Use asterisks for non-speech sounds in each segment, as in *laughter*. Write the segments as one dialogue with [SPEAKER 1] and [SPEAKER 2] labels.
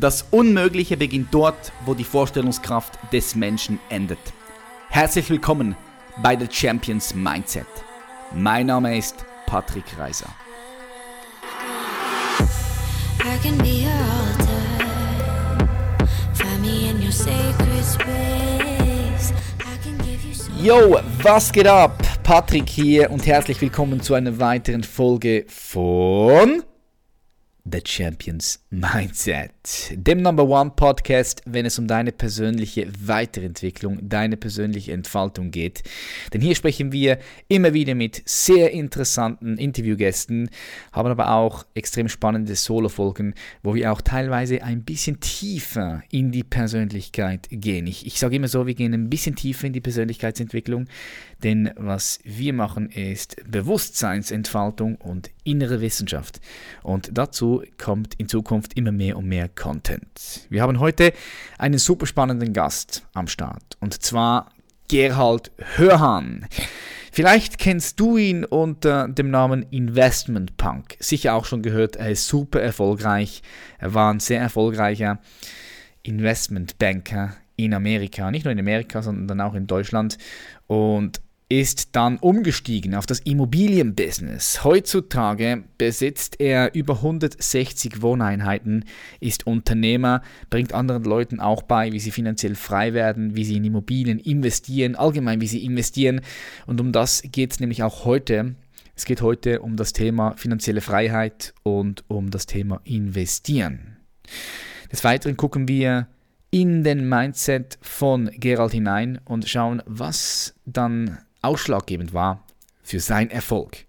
[SPEAKER 1] Das Unmögliche beginnt dort, wo die Vorstellungskraft des Menschen endet. Herzlich willkommen bei The Champions Mindset. Mein Name ist Patrick Reiser. Yo, was geht ab? Patrick hier und herzlich willkommen zu einer weiteren Folge von The Champions Mindset, dem Number One Podcast, wenn es um deine persönliche Weiterentwicklung, deine persönliche Entfaltung geht. Denn hier sprechen wir immer wieder mit sehr interessanten Interviewgästen, haben aber auch extrem spannende Solo-Folgen, wo wir auch teilweise ein bisschen tiefer in die Persönlichkeit gehen. Ich, ich sage immer so, wir gehen ein bisschen tiefer in die Persönlichkeitsentwicklung, denn was wir machen ist Bewusstseinsentfaltung und innere Wissenschaft. Und dazu kommt in Zukunft immer mehr und mehr Content. Wir haben heute einen super spannenden Gast am Start und zwar Gerhard Hörhan. Vielleicht kennst du ihn unter dem Namen Investment Punk. Sicher auch schon gehört, er ist super erfolgreich. Er war ein sehr erfolgreicher Investmentbanker in Amerika, nicht nur in Amerika, sondern auch in Deutschland. Und ist dann umgestiegen auf das Immobilienbusiness. Heutzutage besitzt er über 160 Wohneinheiten, ist Unternehmer, bringt anderen Leuten auch bei, wie sie finanziell frei werden, wie sie in Immobilien investieren, allgemein wie sie investieren. Und um das geht es nämlich auch heute. Es geht heute um das Thema finanzielle Freiheit und um das Thema Investieren. Des Weiteren gucken wir in den Mindset von Gerald hinein und schauen, was dann ausschlaggebend war für seinen Erfolg.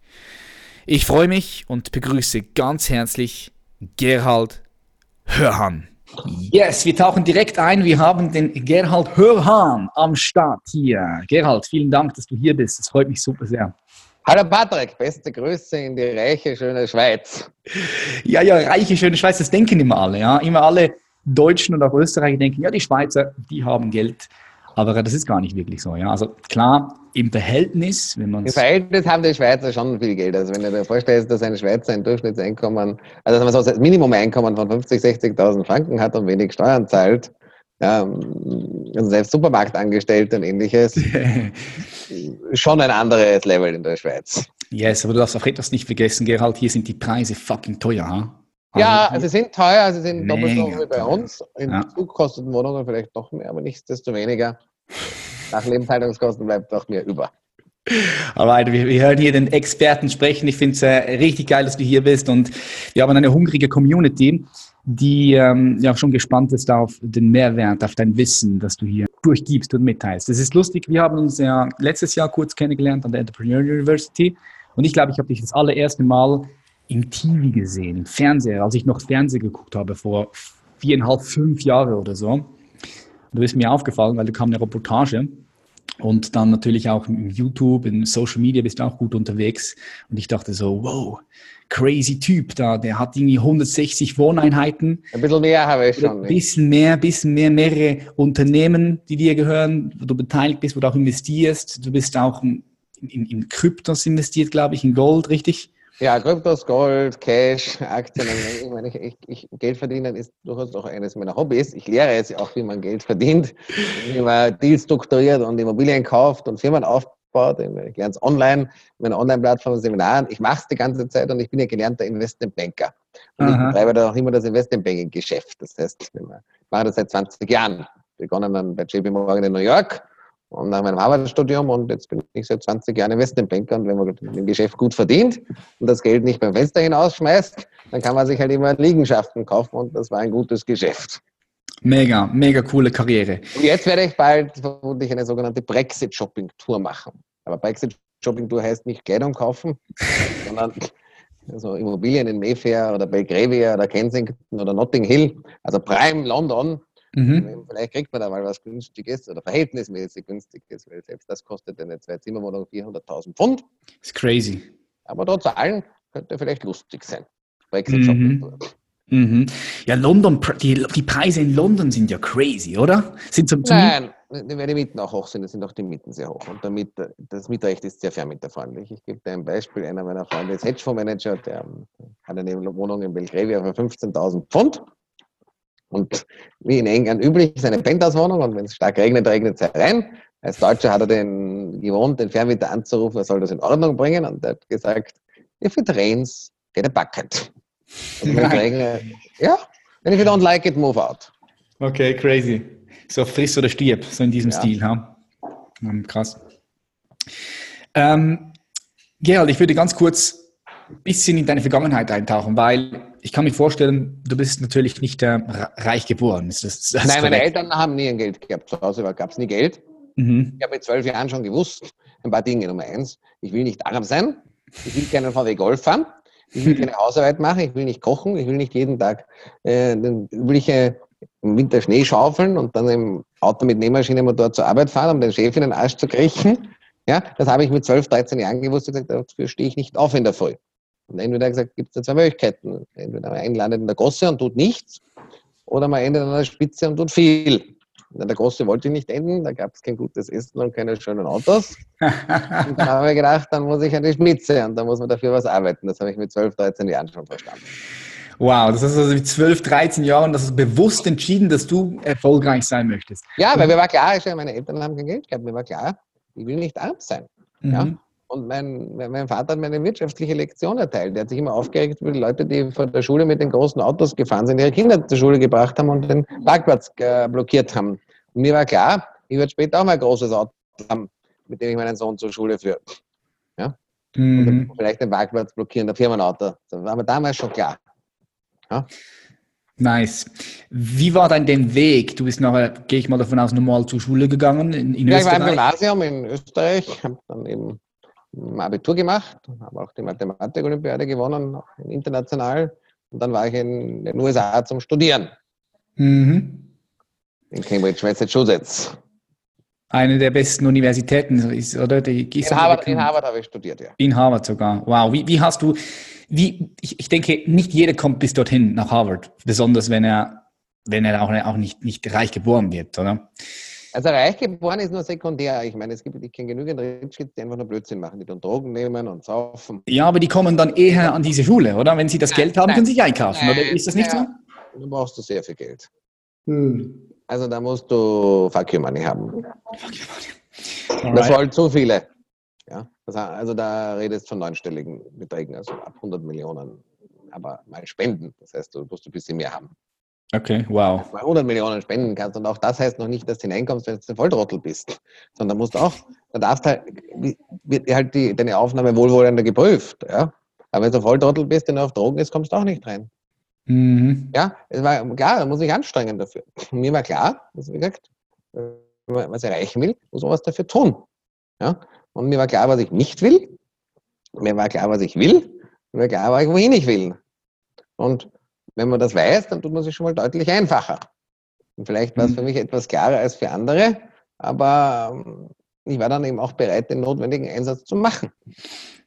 [SPEAKER 1] Ich freue mich und begrüße ganz herzlich Gerhard Hörhan. Yes, wir tauchen direkt ein. Wir haben den Gerhard Hörhan am Start hier. Gerhard, vielen Dank, dass du hier bist. Das freut mich super sehr.
[SPEAKER 2] Hallo Patrick, beste Grüße in die reiche, schöne Schweiz.
[SPEAKER 1] Ja, ja, reiche, schöne Schweiz, das denken immer alle. Ja? Immer alle Deutschen und auch Österreicher denken, ja, die Schweizer, die haben Geld. Aber das ist gar nicht wirklich so. Ja? Also klar, im Verhältnis, wenn man
[SPEAKER 2] Im Verhältnis haben die Schweizer schon viel Geld. Also wenn du dir vorstellst, dass ein Schweizer ein Durchschnittseinkommen, also dass man so ein Minimum-Einkommen von 50.000, 60.000 Franken hat und wenig Steuern zahlt, ja, also selbst Supermarktangestellte und ähnliches, *laughs* schon ein anderes Level in der Schweiz.
[SPEAKER 1] Yes, aber du darfst auch etwas nicht vergessen, Gerald, hier sind die Preise fucking teuer. Ha?
[SPEAKER 2] Ja, also sie sind teuer, sie sind doppelt so wie bei uns. In ja. Zug kosten Wohnungen vielleicht noch mehr, aber nichtsdestoweniger. Nach Lebenshaltungskosten bleibt doch mehr über.
[SPEAKER 1] Alright, wir, wir hören hier den Experten sprechen. Ich finde es äh, richtig geil, dass du hier bist und wir haben eine hungrige Community, die ähm, ja schon gespannt ist auf den Mehrwert, auf dein Wissen, das du hier durchgibst und mitteilst. Das ist lustig, wir haben uns ja letztes Jahr kurz kennengelernt an der Entrepreneur University und ich glaube, ich habe dich das allererste Mal im TV gesehen, im Fernseher, als ich noch Fernsehen geguckt habe vor viereinhalb, fünf Jahren oder so. Du bist mir aufgefallen, weil da kam eine Reportage und dann natürlich auch im YouTube, in Social Media bist du auch gut unterwegs. Und ich dachte so, wow, crazy Typ da, der hat irgendwie 160 Wohneinheiten.
[SPEAKER 2] Ein bisschen mehr habe ich schon.
[SPEAKER 1] Ein bisschen mehr, ein bisschen mehr, mehrere Unternehmen, die dir gehören, wo du beteiligt bist, wo du auch investierst. Du bist auch in, in, in Kryptos investiert, glaube ich, in Gold, richtig?
[SPEAKER 2] Ja, Kryptos, Gold, Cash, Aktien. Ich meine, ich, ich, Geld verdienen ist durchaus auch eines meiner Hobbys. Ich lehre jetzt auch, wie man Geld verdient, wie man Deals strukturiert und Immobilien kauft und Firmen aufbaut. Ich lerne es online, in meiner Online-Plattform, Seminaren. Ich mache es die ganze Zeit und ich bin ja gelernter Investmentbanker. Und Aha. ich betreibe da auch immer das Investmentbanking-Geschäft. Das heißt, ich mache das seit 20 Jahren. Begonnen dann bei JP Morgan in New York und nach meinem Harvard-Studium und jetzt bin ich seit 20 Jahren Investmentbanker und wenn man im Geschäft gut verdient und das Geld nicht beim Fenster hinausschmeißt, dann kann man sich halt immer Liegenschaften kaufen und das war ein gutes Geschäft.
[SPEAKER 1] Mega, mega coole Karriere.
[SPEAKER 2] Und jetzt werde ich bald vermutlich eine sogenannte Brexit-Shopping-Tour machen. Aber Brexit-Shopping-Tour heißt nicht Kleidung kaufen, *laughs* sondern also Immobilien in Mayfair oder Belgravia oder Kensington oder Notting Hill, also Prime London Mhm. Vielleicht kriegt man da mal was Günstiges oder verhältnismäßig Günstiges, weil selbst das kostet eine Zwei-Zimmer-Wohnung 400.000 Pfund.
[SPEAKER 1] Das ist crazy.
[SPEAKER 2] Aber dort zahlen könnte vielleicht lustig sein. Brexit Shopping.
[SPEAKER 1] Mhm. Mhm. Ja, London, die, die Preise in London sind ja crazy, oder? Sind
[SPEAKER 2] zum, zum Nein, weil die Mieten auch hoch sind, sind auch die Mieten sehr hoch. Und damit, das Mietrecht ist sehr vermieterfreundlich. Ich gebe dir ein Beispiel. Einer meiner Freunde ist Hedgefondsmanager, der hat eine Wohnung in Belgravia für 15.000 Pfund Und wie in England üblich, ist eine Penthouse-Wohnung und wenn es stark regnet, regnet es herein. Als Deutscher hat er den gewohnt, den Fernmieter anzurufen, er soll das in Ordnung bringen und er hat gesagt, if it rains, get a bucket. Und wenn *laughs* regnet, ja, and if you don't like it, move out.
[SPEAKER 1] Okay, crazy. So friss oder stirb, so in diesem ja. Stil. Ha? Krass. Ähm, Gerald, ich würde ganz kurz ein bisschen in deine Vergangenheit eintauchen, weil ich kann mir vorstellen, du bist natürlich nicht äh, reich geboren. Ist
[SPEAKER 2] das, das Nein, meine Eltern haben nie ein Geld gehabt. Zu Hause gab es nie Geld. Mhm. Ich habe mit zwölf Jahren schon gewusst, ein paar Dinge. Nummer eins, ich will nicht arm sein, ich will keinen VW Golf fahren, ich will keine *laughs* Hausarbeit machen, ich will nicht kochen, ich will nicht jeden Tag äh, den übliche im Winter Schnee schaufeln und dann im Auto mit Nähmaschinenmotor zur Arbeit fahren, um den Chef in den Arsch zu kriechen. Ja, das habe ich mit 12, 13 Jahren gewusst und gesagt, dafür stehe ich nicht auf in der Früh. Und entweder gesagt, gibt es da zwei Möglichkeiten. Entweder man einlandet in der Gosse und tut nichts oder man endet an der Spitze und tut viel. In der Gosse wollte ich nicht enden, da gab es kein gutes Essen und keine schönen Autos. und dann habe ich gedacht, dann muss ich an die Spitze und dann muss man dafür was arbeiten. Das habe ich mit 12, 13 Jahren schon verstanden.
[SPEAKER 1] Wow, das ist also mit 12, 13 Jahren, das ist bewusst entschieden, dass du erfolgreich sein möchtest.
[SPEAKER 2] Ja, weil mir war klar, meine Eltern haben kein Geld gehabt, mir war klar, ich will nicht arm sein. Mhm. Ja? Und mein, mein Vater hat mir eine wirtschaftliche Lektion erteilt. Der hat sich immer aufgeregt über die Leute, die vor der Schule mit den großen Autos gefahren sind, ihre Kinder zur Schule gebracht haben und den Parkplatz äh, blockiert haben. Und mir war klar, ich werde später auch mal ein großes Auto haben, mit dem ich meinen Sohn zur Schule führe. Ja? Mhm. vielleicht den Parkplatz blockieren, der Firmenauto. Das war mir damals schon klar.
[SPEAKER 1] Ja? Nice. Wie war dann der Weg? Du bist nachher, gehe ich mal davon aus, normal zur Schule gegangen in, in
[SPEAKER 2] ja, Österreich? ich war im Gymnasium in Österreich, habe dann eben Abitur gemacht, habe auch die Mathematik-Olympiade gewonnen, international. Und dann war ich in den USA zum Studieren. Mhm. In Cambridge, Massachusetts.
[SPEAKER 1] Eine der besten Universitäten ist, oder? Die
[SPEAKER 2] in, Harvard, in Harvard habe ich studiert, ja.
[SPEAKER 1] In Harvard sogar. Wow. Wie, wie hast du, wie, ich, ich denke, nicht jeder kommt bis dorthin nach Harvard, besonders wenn er, wenn er auch, auch nicht, nicht reich geboren wird, oder?
[SPEAKER 2] Also reich geboren ist nur sekundär. Ich meine, es gibt, ich kenne genügend Rich die einfach nur Blödsinn machen, die dann Drogen nehmen und saufen.
[SPEAKER 1] Ja, aber die kommen dann eher an diese Schule, oder? Wenn sie das Geld haben, können sie sich einkaufen, oder ist das nicht
[SPEAKER 2] so? Dann brauchst du sehr viel Geld. Hm. Also da musst du Fuck you Money haben. Fuck you Money. Das wollen zu viele. Ja, also da redest du von neunstelligen Beträgen, also ab 100 Millionen, aber mal spenden. Das heißt, du musst ein bisschen mehr haben.
[SPEAKER 1] Okay, wow.
[SPEAKER 2] Mal 100 Millionen spenden kannst und auch das heißt noch nicht, dass du hineinkommst, wenn du ein Volltrottel bist, sondern musst auch, da darfst halt, wird halt die, deine Aufnahme wohlwollender geprüft. Ja? Aber wenn du Volltrottel bist, der nur auf Drogen ist, kommst du auch nicht rein. Mhm. Ja, es war klar, da muss ich anstrengen dafür. *laughs* Mir war klar, dass, wie gesagt, wenn man was erreichen will, muss man was dafür tun. Ja? Und mir war klar, was ich nicht will. Mir war klar, was ich will. Mir war klar, wohin ich will. Und wenn man das weiß, dann tut man sich schon mal deutlich einfacher. Und vielleicht war es für mhm. mich etwas klarer als für andere, aber ähm, ich war dann eben auch bereit, den notwendigen Einsatz zu machen.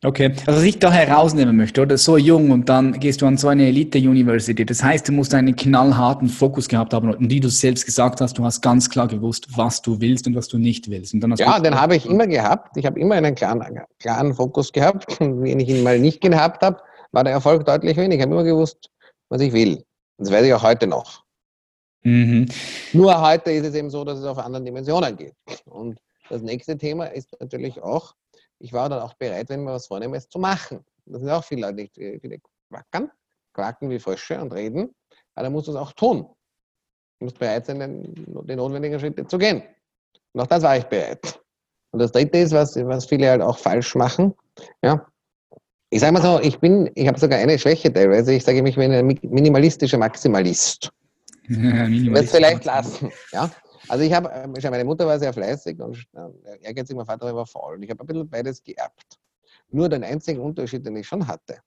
[SPEAKER 1] Okay, also was ich da herausnehmen möchte, oder so jung und dann gehst du an so eine Elite-University. Das heißt, du musst einen knallharten Fokus gehabt haben und wie du selbst gesagt hast, du hast ganz klar gewusst, was du willst und was du nicht willst.
[SPEAKER 2] ja, den habe ich immer gehabt. Ich habe immer einen klaren, klaren Fokus gehabt. Und *laughs* wenn ich ihn mal nicht gehabt habe, war der Erfolg deutlich weniger. Ich habe immer gewusst, was ich will. Und das weiß ich auch heute noch. Mhm. Nur heute ist es eben so, dass es auf anderen Dimensionen geht. Und das nächste Thema ist natürlich auch, ich war dann auch bereit, wenn man was vornehme, es zu machen. Das sind auch viele Leute, die, quackern, quacken wie Frösche und reden, aber dann musst du es auch tun. Du musst bereit sein, den, den notwendigen Schritte zu gehen. Und auch das war ich bereit. Und das dritte ist, was, was viele halt auch falsch machen. Ja. Ich sage mal so, ich bin, ich habe sogar eine Schwäche teilweise. Ich sage, ich bin ein minimalistischer Maximalist. Ja, *laughs* Minimalist. vielleicht lassen. Ja. Also ich habe, ähm, meine Mutter war sehr fleißig und äh, ehrgeizig, mein Vater war faul. Und ich habe ein bisschen beides geerbt. Nur den einzigen Unterschied, den ich schon hatte.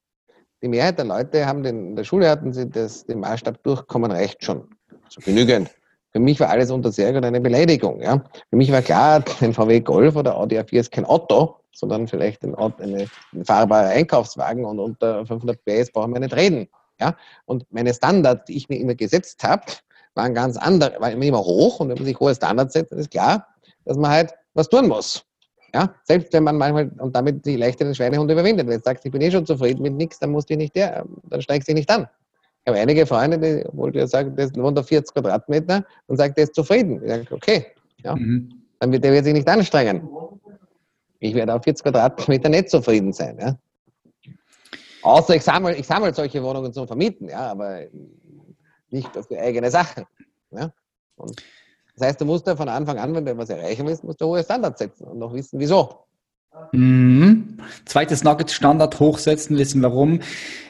[SPEAKER 2] Die Mehrheit der Leute haben den, in der Schule hatten sie das, den Maßstab durchkommen, reicht schon. So genügend. Für mich war alles unter sehr und eine Beleidigung. Ja. Für mich war klar, *laughs* ein VW Golf oder Audi A4 ist kein Auto, sondern vielleicht ein, eine, ein fahrbarer Einkaufswagen und unter 500 PS brauchen wir nicht reden. Ja. Und meine Standards, die ich mir immer gesetzt habe, waren ganz andere, waren immer hoch und wenn man sich hohe Standards setzt, ist klar, dass man halt was tun muss. Ja, selbst wenn man manchmal und damit die leichteren Schweinehunde überwindet. Wenn du sagst, ich bin eh schon zufrieden mit nichts, dann musst du nicht der, dann steigst du nicht an. Ich habe einige Freunde, die, wo die sagen, der wohnt auf 40 Quadratmeter und sagt, der ist zufrieden. Ich sage, okay, ja. Mhm. Dann wird, der wird sich nicht anstrengen. Ich werde auf 40 Quadratmeter nicht zufrieden sein. Ja. Außer ich sammle, ich sammle solche Wohnungen zum Vermieten, ja, aber nicht für eigene Sachen. Ja. Und das heißt, du musst ja von Anfang an, wenn du etwas erreichen willst, musst du hohe Standards setzen und noch wissen, wieso.
[SPEAKER 1] Mhm. Zweites Nugget, Standard hochsetzen, wissen warum.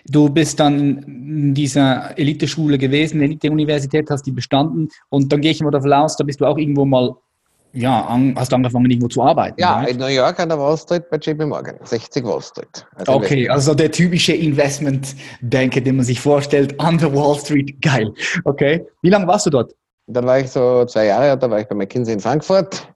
[SPEAKER 1] Du bist dann in dieser Elite-Schule gewesen, Elite-Universität, hast die bestanden und dann gehe ich mal davon aus, da bist du auch irgendwo mal, ja, an, hast angefangen irgendwo zu arbeiten.
[SPEAKER 2] Ja, right? in New York an der Wall Street bei JP Morgan, 60 Wall Street.
[SPEAKER 1] Also okay, also der typische Investment-Denke, den man sich vorstellt, an der Wall Street, geil. Okay, wie lange warst du dort?
[SPEAKER 2] Dann war ich so zwei Jahre, da war ich bei McKinsey in Frankfurt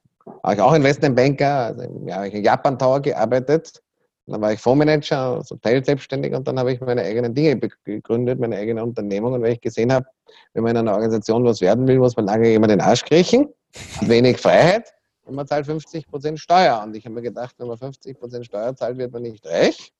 [SPEAKER 2] habe ich auch Investmentbanker, also habe ich in Japan Tower gearbeitet. Dann war ich Fondsmanager, also teilselbstständig und dann habe ich meine eigenen Dinge gegründet, meine eigene Unternehmung. Und weil ich gesehen habe, wenn man in einer Organisation was werden will, muss man lange immer den Arsch kriechen, *laughs* wenig Freiheit und man zahlt 50% Steuer. Und ich habe mir gedacht, wenn man 50% Steuer zahlt, wird man nicht reich.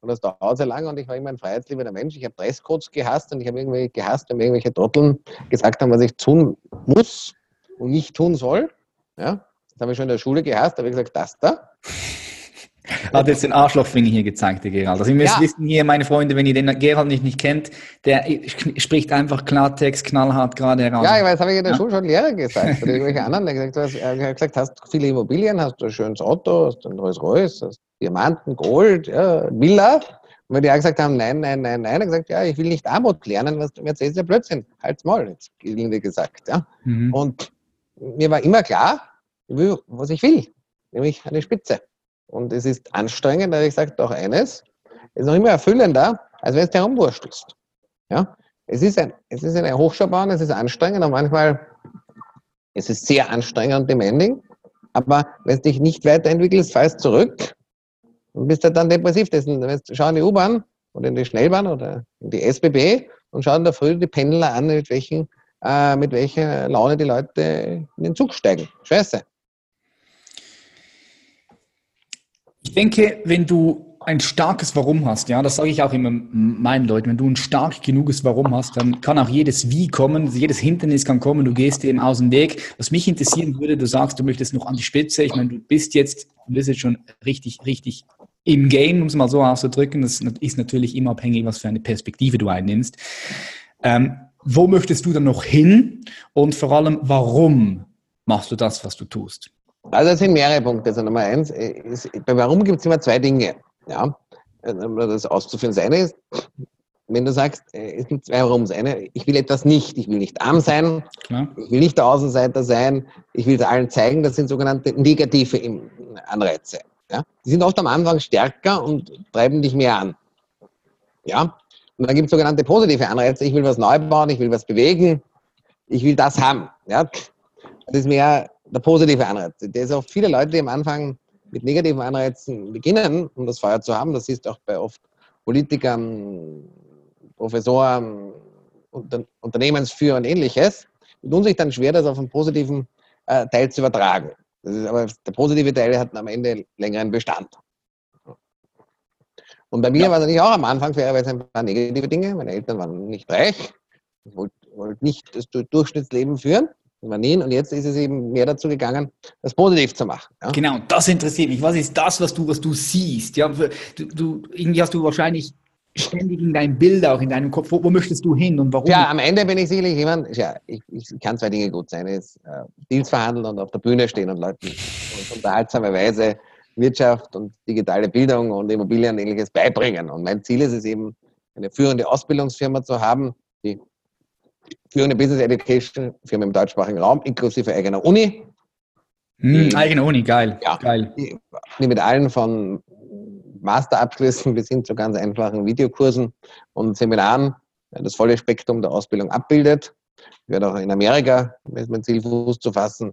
[SPEAKER 2] Und das dauert sehr lange und ich war immer ein freiheitsliebender Mensch. Ich habe Dresscodes gehasst und ich habe irgendwie gehasst, wenn irgendwelche Trotteln gesagt haben, was ich tun muss und nicht tun soll. Ja? Das habe ich schon in der Schule gehasst, da habe ich gesagt, das da.
[SPEAKER 1] Hat jetzt den Arschlochfinger hier gezeigt, der Gerald. Also ihr müsst ja. wissen hier, meine Freunde, wenn ihr den Gerald nicht, nicht kennt, der spricht einfach Klartext, knallhart gerade
[SPEAKER 2] heraus. Ja, ich weiß, habe ich in der ja? Schule schon Lehrer gesagt. Oder irgendwelche anderen, der gesagt, hast, er gesagt, hast du viele Immobilien, hast du ein schönes Auto, hast du ein Rolls Royce, hast Diamanten, Gold, ja, Villa. Und wenn die auch gesagt haben, nein, nein, nein, nein, er gesagt, ja, ich will nicht Armut lernen, was du mir erzählst, ja Blödsinn, halt's mal, jetzt gelinde gesagt. Ja. Mhm. Und mir war immer klar, will, was ich will, nämlich eine Spitze. Und es ist anstrengend, aber ich sage doch eines, es ist noch immer erfüllender, als wenn es dir herumwurstelst. Ja? Es ist, ein, es ist eine Hochschaubahn, es ist anstrengend und manchmal es ist sehr anstrengend und demanding, aber wenn du dich nicht weiterentwickelst, fallst zurück und bist dann depressiv. schau in die U-Bahn oder in die Schnellbahn oder in die SBB und schau in der Früh die Pendler an, mit, welchen, äh, mit welcher Laune die Leute in den Zug steigen. Scheiße.
[SPEAKER 1] Ich denke, wenn du ein starkes Warum hast, ja, das sage ich auch immer meinen Leuten, wenn du ein stark genuges Warum hast, dann kann auch jedes Wie kommen, jedes Hindernis kann kommen, du gehst dem aus dem Weg. Was mich interessieren würde, du sagst, du möchtest noch an die Spitze, ich meine, du bist jetzt, du bist jetzt schon richtig, richtig im Game, um es mal so auszudrücken, das ist natürlich immer abhängig, was für eine Perspektive du einnimmst. Ähm, wo möchtest du dann noch hin und vor allem, warum machst du das, was du tust?
[SPEAKER 2] Also es sind mehrere Punkte. Also Nummer eins, ist, bei Warum gibt es immer zwei Dinge. Ja, um das auszuführen. Das eine ist, wenn du sagst, äh, es gibt zwei Warums. Eine, ich will etwas nicht. Ich will nicht arm sein. Ja. Ich will nicht der Außenseiter sein. Ich will es allen zeigen. Das sind sogenannte negative Anreize. Ja? Die sind oft am Anfang stärker und treiben dich mehr an. Ja? Und dann gibt es sogenannte positive Anreize. Ich will was neu bauen. Ich will was bewegen. Ich will das haben. Ja? Das ist mehr der positive Anreiz. Der ist auch viele Leute, die am Anfang mit negativen Anreizen beginnen, um das Feuer zu haben. Das ist auch bei oft Politikern, Professoren, Unter Unternehmensführer und ähnliches. Die tun sich dann schwer, das auf einen positiven äh, Teil zu übertragen. Aber der positive Teil hat am Ende längeren Bestand. Und bei mir ja. war es natürlich auch am Anfang fairerweise ein paar negative Dinge. Meine Eltern waren nicht reich. Ich wollte wollt nicht das Durchschnittsleben führen übernehmen. Und jetzt ist es eben mehr dazu gegangen, das positiv zu machen.
[SPEAKER 1] Ja? Genau, das interessiert mich. Was ist das, was du, was du siehst? Ja, du, du, irgendwie hast du wahrscheinlich ständig in deinem Bild auch in deinem Kopf, wo, wo, möchtest du hin und warum?
[SPEAKER 2] Ja, am Ende bin ich sicherlich jemand, ja, ich, ich kann zwei Dinge gut sein, ist äh, Deals verhandeln und auf der Bühne stehen und Leuten auf unterhaltsame Weise Wirtschaft und digitale Bildung und Immobilien und ähnliches beibringen. Und mein Ziel ist es eben, eine führende Ausbildungsfirma zu haben, die führende Business Education Firma im deutschsprachigen Raum, inklusive eigener Uni.
[SPEAKER 1] Hm, eigene Uni, geil.
[SPEAKER 2] Ja, geil. Die, die mit allen von Masterabschlüssen *laughs* bis hin zu ganz einfachen Videokursen und Seminaren das volle Spektrum der Ausbildung abbildet. Ich werde auch in Amerika mit mein Ziel Fuß zu fassen.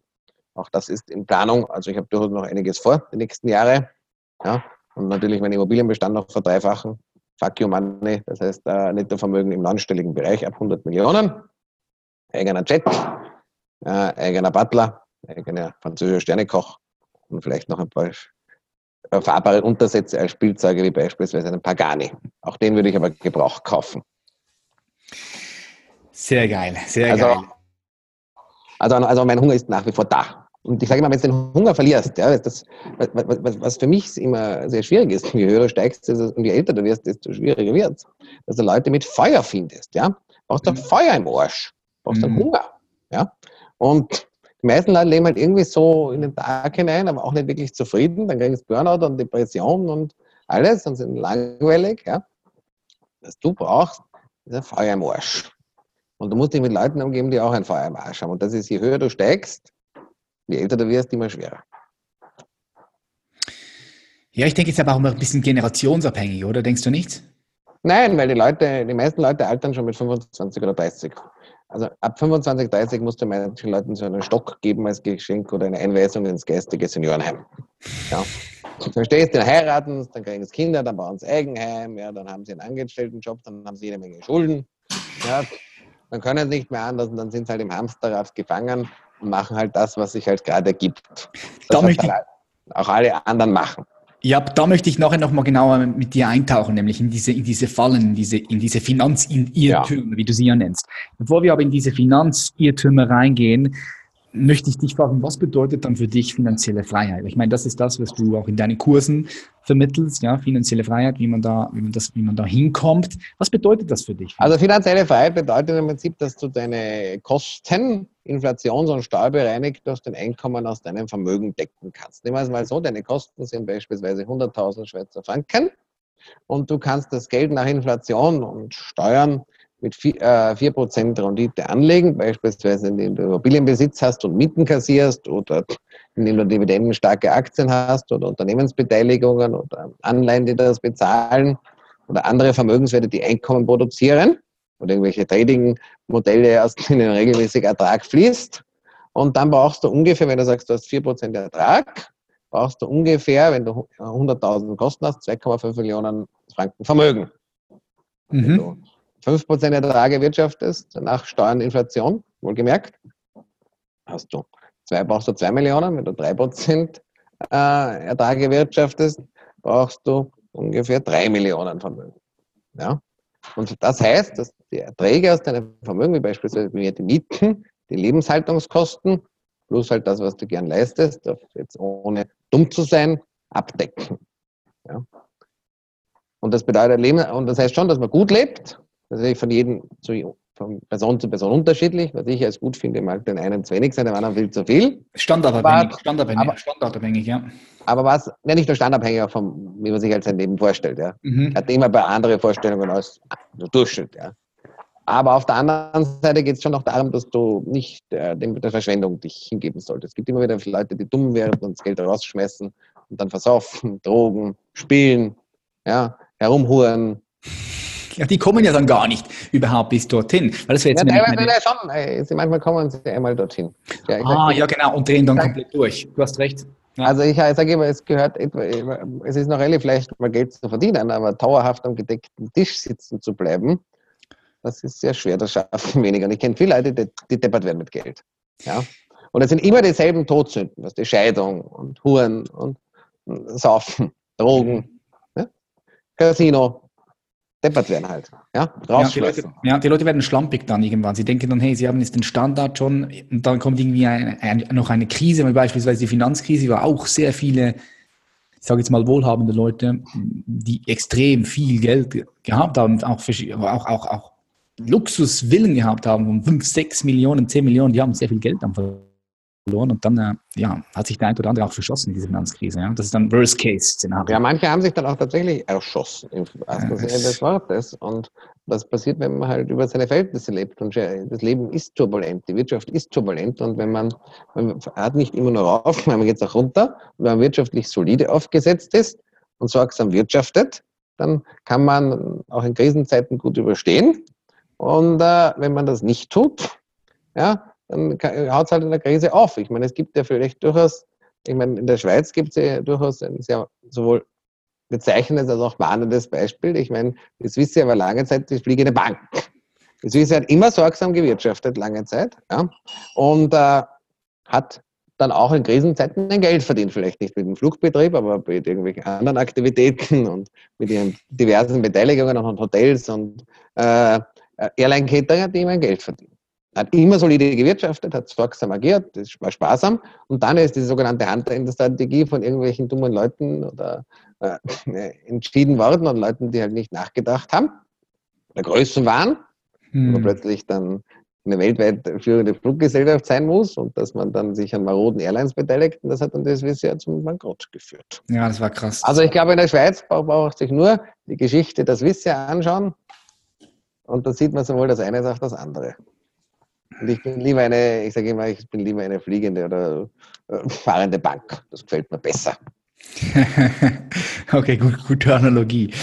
[SPEAKER 2] Auch das ist in Planung. Also ich habe durchaus noch einiges vor, die nächsten Jahre. Ja, und natürlich meinen Immobilienbestand noch verdreifachen. Fuck you money, das heißt äh, Nettovermögen im neunstelligen Bereich ab 100 Millionen eigener Jet, äh, eigener Butler, eigener französischer Sternekoch und vielleicht noch ein paar äh, fahrbare Untersätze als Spielzeuge, wie beispielsweise einen Pagani. Auch den würde ich aber Gebrauch kaufen.
[SPEAKER 1] Sehr geil, sehr
[SPEAKER 2] Also,
[SPEAKER 1] geil.
[SPEAKER 2] also, also mein Hunger ist nach wie vor da. Und ich sage immer, wenn du den Hunger verlierst, ja, das, was, was, was für mich immer sehr schwierig ist, je höher du steigst und je älter du wirst, desto schwieriger wird es, dass du Leute mit Feuer findest. Ja? Du brauchst doch
[SPEAKER 1] Mhm.
[SPEAKER 2] Feuer im Arsch, du brauchst doch
[SPEAKER 1] Mhm.
[SPEAKER 2] Hunger. Ja? Und die meisten Leute leben halt irgendwie so in den Tag hinein, aber auch nicht wirklich zufrieden. Dann kriegen sie Burnout und Depression und alles und sind langweilig. Ja? Was du brauchst, ist ein Feuer im Arsch. Und du musst dich mit Leuten umgeben, die auch ein Feuer im Arsch haben. Und das ist, je höher du steigst, je älter du wirst, immer schwerer.
[SPEAKER 1] Ja, ich denke, es ist aber auch immer ein bisschen generationsabhängig, oder? Denkst du nicht?
[SPEAKER 2] Nein, weil die Leute, die meisten Leute altern schon mit 25 oder 30. Also ab 25, 30 musst du manchen Leuten so einen Stock geben als Geschenk oder eine Einweisung ins geistige Seniorenheim. Ja. Du verstehst, dann heiraten, sie, dann kriegen sie Kinder, dann bauen sie Eigenheim, ja, dann haben sie einen Angestelltenjob, dann haben sie jede Menge Schulden. Ja, dann können sie nicht mehr anders und dann sind sie halt im Hamsterrad gefangen machen halt das, was sich halt gerade ergibt. Das
[SPEAKER 1] Da möchte
[SPEAKER 2] halt auch alle anderen machen.
[SPEAKER 1] Ja, da möchte ich nachher noch mal genauer mit dir eintauchen, nämlich in diese, in diese Fallen, in diese, in diese Finanzirrtümer, wie du sie ja nennst. Bevor wir aber in diese Finanzirrtümer reingehen, möchte ich dich fragen, was bedeutet dann für dich finanzielle Freiheit? Ich meine, das ist das, was du auch in deinen Kursen vermittelst, ja, finanzielle Freiheit, wie man da, wie man das, wie man da hinkommt. Was bedeutet das für dich?
[SPEAKER 2] Also finanzielle Freiheit bedeutet im Prinzip, dass du deine Kosten inflations- und steuerbereinigt durch den Einkommen aus deinem Vermögen decken kannst. Nehmen wir es mal so, deine Kosten sind beispielsweise 100.000 Schweizer Franken und du kannst das Geld nach Inflation und Steuern mit vi- äh, 4% Rendite anlegen, beispielsweise indem du Immobilienbesitz hast und Mieten kassierst oder indem du dividendenstarke Aktien hast oder Unternehmensbeteiligungen oder Anleihen, die das bezahlen oder andere Vermögenswerte, die Einkommen produzieren oder irgendwelche Trading-Modelle, aus denen regelmäßig Ertrag fließt. Und dann brauchst du ungefähr, wenn du sagst, du hast 4% Ertrag, brauchst du ungefähr, wenn du 100.000 Kosten hast, 2,5 Millionen Franken Vermögen.
[SPEAKER 1] Mhm.
[SPEAKER 2] Du 5% Ertrag erwirtschaftest, nach Steuern Inflation, wohlgemerkt, hast du zwei, brauchst du 2 Millionen, wenn du 3% äh, Ertrag erwirtschaftest, brauchst du ungefähr 3 Millionen Vermögen. Ja? Und das heißt, dass die Erträge aus deinem Vermögen, wie beispielsweise die Mieten, die Lebenshaltungskosten, plus halt das, was du gern leistest, jetzt ohne dumm zu sein, abdecken. Ja? Und das bedeutet Leben, und das heißt schon, dass man gut lebt, das ist von jedem zu, von Person zu Person unterschiedlich. Was ich als gut finde, mag den einen zu wenig sein, dem anderen viel zu viel.
[SPEAKER 1] Standardabhängig, standardabhängig,
[SPEAKER 2] aber-
[SPEAKER 1] standardabhängig, ja.
[SPEAKER 2] Aber was, ja, nicht nur standabhängig, auch von, wie man sich halt sein Leben vorstellt. Ja.
[SPEAKER 1] Mhm.
[SPEAKER 2] Er hat immer bei anderen Vorstellungen als der Durchschnitt. Ja. Aber auf der anderen Seite geht es schon noch darum, dass du nicht äh, der Verschwendung dich hingeben solltest. Es gibt immer wieder Leute, die dumm werden und das Geld rausschmeißen und dann versaufen, drogen, spielen, ja, herumhuren.
[SPEAKER 1] Ja, die kommen ja dann gar nicht überhaupt bis dorthin. Weil das wäre
[SPEAKER 2] Ja,
[SPEAKER 1] jetzt nämlich
[SPEAKER 2] teilweise
[SPEAKER 1] meine,
[SPEAKER 2] schon. Ey, sie, manchmal kommen sie einmal dorthin. Ja,
[SPEAKER 1] Ah, ja, genau, und drehen dann
[SPEAKER 2] Sag-
[SPEAKER 1] komplett durch. Du hast recht. Ja.
[SPEAKER 2] Also ich sage immer, es gehört etwa, es ist noch relativ leicht, mal Geld zu verdienen, aber dauerhaft am gedeckten Tisch sitzen zu bleiben, das ist sehr schwer, das schaffen weniger. Und ich kenne viele Leute, die, die deppert werden mit Geld. Ja? Und es sind immer dieselben Todsünden, was die Scheidung und Huren und Saufen, Drogen, ja? Casino, deppert werden halt. Ja?
[SPEAKER 1] Ja die,
[SPEAKER 2] Rausschmeißen.
[SPEAKER 1] Leute, ja, die Leute werden schlampig dann irgendwann. Sie denken dann, hey, sie haben jetzt den Standard schon und dann kommt irgendwie eine, ein, noch eine Krise, wie beispielsweise die Finanzkrise, wo auch sehr viele, ich sage jetzt mal wohlhabende Leute, die extrem viel Geld gehabt haben, auch, verschi- auch, auch, auch Luxusvillen gehabt haben von 5, 6 Millionen, 10 Millionen, die haben sehr viel Geld dann verloren und dann äh, ja, hat sich der ein oder andere auch verschossen in diese Finanzkrise. Ja? Das ist dann Worst-Case-Szenario.
[SPEAKER 2] Ja, manche haben sich dann auch tatsächlich erschossen, im wahrsten
[SPEAKER 1] Ja,
[SPEAKER 2] Sinne des Wortes. Und was passiert, wenn man halt über seine Verhältnisse lebt? Und das Leben ist turbulent, die Wirtschaft ist turbulent. Und wenn man, man hat nicht immer nur rauf, *laughs* man geht auch runter. Und wenn man wirtschaftlich solide aufgesetzt ist und sorgsam wirtschaftet, dann kann man auch in Krisenzeiten gut überstehen. Und äh, wenn man das nicht tut, ja, dann haut es halt in der Krise auf. Ich meine, es gibt ja vielleicht durchaus, ich meine, in der Schweiz gibt es ja durchaus ein sehr sowohl bezeichnendes als auch warnendes Beispiel. Ich meine, die Swissia war lange Zeit die fliegende Bank. Die Swissia hat immer sorgsam gewirtschaftet, lange Zeit, ja, und äh, hat dann auch in Krisenzeiten ein Geld verdient. Vielleicht nicht mit dem Flugbetrieb, aber mit irgendwelchen anderen Aktivitäten *laughs* und mit ihren diversen Beteiligungen und Hotels und äh, äh, Airline-Caterer, die immer Geld verdienen. Hat immer solide gewirtschaftet, hat sorgsam agiert, das war sparsam. Und dann ist die sogenannte Hunter-Strategie von irgendwelchen dummen Leuten oder äh, *laughs* entschieden worden und Leuten, die halt nicht nachgedacht haben, oder Größen waren, hm. wo plötzlich dann eine weltweit führende Fluggesellschaft sein muss und dass man dann sich an maroden Airlines beteiligt. Und das hat dann das bisher zum Bankrott geführt.
[SPEAKER 1] Ja, das war krass.
[SPEAKER 2] Also ich glaube, in der Schweiz braucht sich nur die Geschichte das Wissen anschauen und da sieht man sowohl das eine als auch das andere. Und ich bin lieber eine, ich sage immer, ich bin lieber eine fliegende oder äh, fahrende Bank. Das gefällt mir besser. *laughs*
[SPEAKER 1] okay, gut, gute Analogie.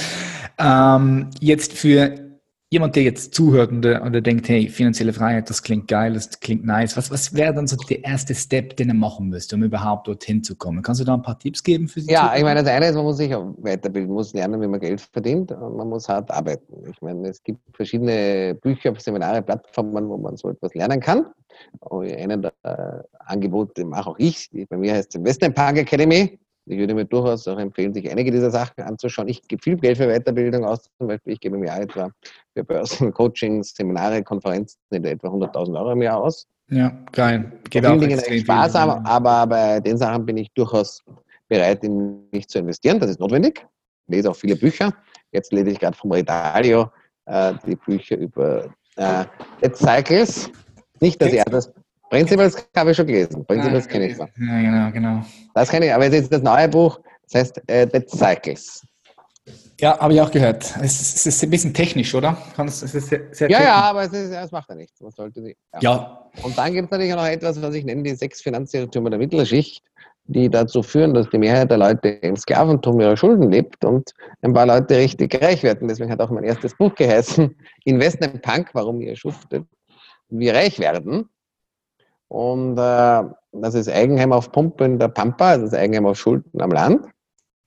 [SPEAKER 1] Ähm, jetzt für jemand, der jetzt zuhört und der, und der, denkt, hey, finanzielle Freiheit, das klingt geil, das klingt nice. Was, was wäre dann so der erste Step, den er machen müsste, um überhaupt dorthin zu kommen? Kannst du da ein paar Tipps geben für
[SPEAKER 2] Sie? Ja, ich meine, das eine ist, man muss sich weiterbilden, muss lernen, wie man Geld verdient und man muss hart arbeiten. Ich meine, es gibt verschiedene Bücher, Seminare, Plattformen, wo man so etwas lernen kann. Einen der äh, Angebote mache auch ich. Bei mir heißt es Investment Park Academy. Ich würde mir durchaus auch empfehlen, sich einige dieser Sachen anzuschauen. Ich gebe viel Geld für Weiterbildung aus. Zum Beispiel, ich gebe im Jahr etwa für Börsen, Coachings, Seminare, Konferenzen in etwa 100.000 Euro im Jahr aus.
[SPEAKER 1] Ja, geil.
[SPEAKER 2] Geht vielen Dingen echt Spaß, aber, aber bei den Sachen bin ich durchaus bereit, in mich zu investieren. Das ist notwendig. Ich lese auch viele Bücher. Jetzt lese ich gerade vom Redalio äh, die Bücher über äh, Dead Cycles. Nicht, dass er das Principles habe ich schon gelesen. Principles ah, kenne ich schon.
[SPEAKER 1] Ja, genau, genau.
[SPEAKER 2] Das kenne ich, aber jetzt ist das neue Buch, das heißt äh, The Cycles.
[SPEAKER 1] Ja, habe ich auch gehört. Es ist, es ist, ein bisschen technisch, oder? Es ist
[SPEAKER 2] sehr, sehr ja, ja, aber es, ist, es macht ja nichts. Man sollte
[SPEAKER 1] sie, ja. ja.
[SPEAKER 2] Und dann gibt es natürlich auch noch etwas, was ich nenne, die sechs Finanzirrtümer der Mittelschicht, die dazu führen, dass die Mehrheit der Leute im Sklaventum ihrer Schulden lebt und ein paar Leute richtig reich werden. Deswegen hat auch mein erstes Buch geheißen, *laughs* Investment Punk, warum ihr schuftet, wir reich werden. Und äh, das ist Eigenheim auf Pumpe in der Pampa, das ist Eigenheim auf Schulden am Land.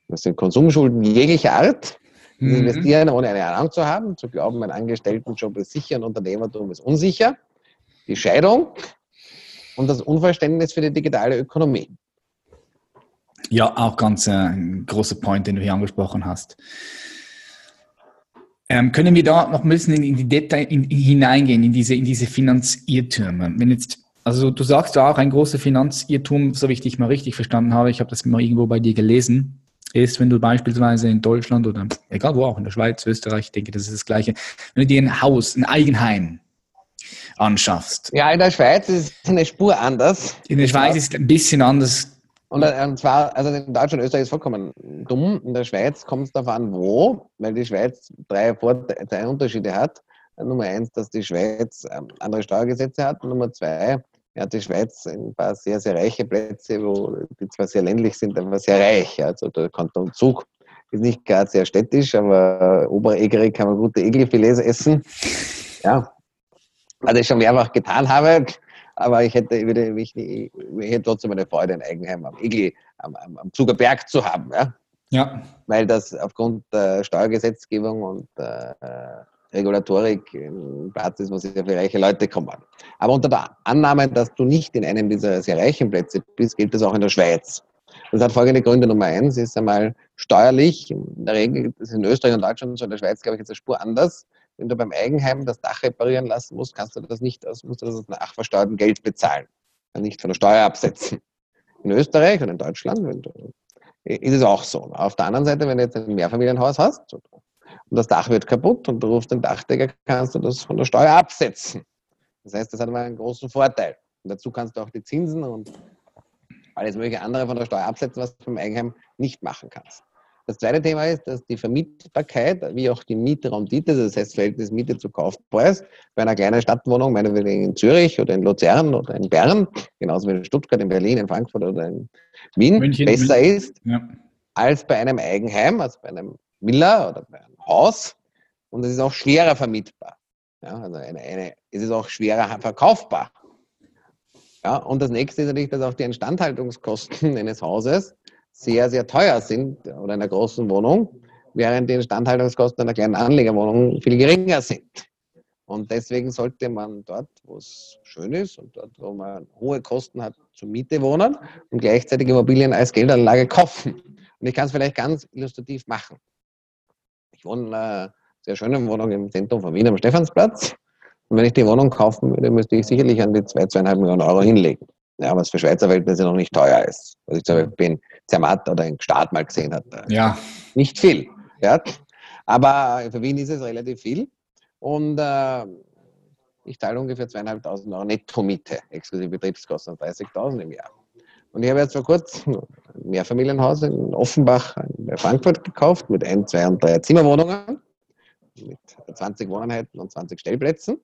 [SPEAKER 2] Das sind Konsumschulden jeglicher Art. Mhm. Investieren, ohne eine Ahnung zu haben, zu glauben, mein Angestelltenjob ist sicher, ein Unternehmertum ist unsicher. Die Scheidung und das Unverständnis für die digitale Ökonomie.
[SPEAKER 1] Ja, auch ganz äh, ein großer Point, den du hier angesprochen hast. Ähm, können wir da noch ein bisschen in, die Details in, in, hineingehen, in diese, in diese Finanziertürme? Wenn jetzt also du sagst ja auch, ein großer Finanzirrtum, so wie ich dich mal richtig verstanden habe, ich habe das mal irgendwo bei dir gelesen, ist, wenn du beispielsweise in Deutschland oder egal wo auch, in der Schweiz, Österreich, ich denke, das ist das Gleiche, wenn du dir ein Haus, ein Eigenheim anschaffst.
[SPEAKER 2] Ja, in der Schweiz ist es eine Spur anders.
[SPEAKER 1] In der Schweiz ist es ein bisschen anders.
[SPEAKER 2] Und, äh, und zwar, also in Deutschland und Österreich ist vollkommen dumm. In der Schweiz kommt es darauf an, wo, weil die Schweiz drei, drei Unterschiede hat. Nummer eins, dass die Schweiz ähm, andere Steuergesetze hat. Nummer zwei, ja, die Schweiz ein paar sehr, sehr reiche Plätze, wo die zwar sehr ländlich sind, aber sehr reich. Also der Kanton Zug ist nicht gerade sehr städtisch, aber Oberegere kann man gute Egelfilets essen. Ja, was ich schon mehrfach getan habe, aber ich hätte, würde mich, ich hätte trotzdem eine Freude, ein Eigenheim am Egel, am, am, am Zugerberg zu haben. Ja? ja. Weil das aufgrund der Steuergesetzgebung und äh, Regulatorik Basis, wo sehr viele reiche Leute kommen. Aber unter der Annahme, dass du nicht in einem dieser sehr reichen Plätze bist, gilt das auch in der Schweiz. Das hat folgende Gründe. Nummer eins ist einmal steuerlich. In der Regel ist in Österreich und Deutschland so, in der Schweiz, glaube ich, jetzt eine Spur anders. Wenn du beim Eigenheim das Dach reparieren lassen musst, kannst du das nicht aus, musst du das aus nachversteuertem Geld bezahlen. Nicht von der Steuer absetzen. In Österreich und in Deutschland du, ist es auch so. Auf der anderen Seite, wenn du jetzt ein Mehrfamilienhaus hast, und das Dach wird kaputt und du rufst den Dachdecker, kannst du das von der Steuer absetzen. Das heißt, das hat einen großen Vorteil. Und dazu kannst du auch die Zinsen und alles mögliche andere von der Steuer absetzen, was du beim Eigenheim nicht machen kannst. Das zweite Thema ist, dass die Vermietbarkeit, wie auch die Mietraumdiete, das heißt Verhältnis Miete zu Kaufpreis, bei einer kleinen Stadtwohnung, meinetwegen in Zürich oder in Luzern oder in Bern, genauso wie in Stuttgart, in Berlin, in Frankfurt oder in Wien, München, besser München. ist ja. als bei einem Eigenheim, also bei einem Villa oder bei einem Haus und es ist auch schwerer vermietbar. Ja, also eine, eine, es ist auch schwerer verkaufbar. Ja, und das nächste ist natürlich, dass auch die Instandhaltungskosten *laughs* eines Hauses sehr, sehr teuer sind oder einer großen Wohnung, während die Instandhaltungskosten einer kleinen Anlegerwohnung viel geringer sind. Und deswegen sollte man dort, wo es schön ist und dort, wo man hohe Kosten hat, zur Miete wohnen und gleichzeitig Immobilien als Geldanlage kaufen. Und ich kann es vielleicht ganz illustrativ machen. Ich wohne in einer sehr schönen Wohnung im Zentrum von Wien am Stephansplatz. Und wenn ich die Wohnung kaufen würde, müsste ich sicherlich an die 2, 2,5 Millionen Euro hinlegen. Ja, was für Schweizer Verhältnisse noch nicht teuer ist. Was ich zum Beispiel in Zermatt oder in Start mal gesehen habe.
[SPEAKER 1] Ja.
[SPEAKER 2] Nicht viel. Ja. Aber für Wien ist es relativ viel. Und äh, ich zahle ungefähr 2.500 Euro Netto-Miete, exklusive Betriebskosten, 30.000 im Jahr. Und ich habe jetzt vor kurzem ein Mehrfamilienhaus in Offenbach bei Frankfurt gekauft mit ein, zwei und drei Zimmerwohnungen mit 20 Wohneinheiten und 20 Stellplätzen.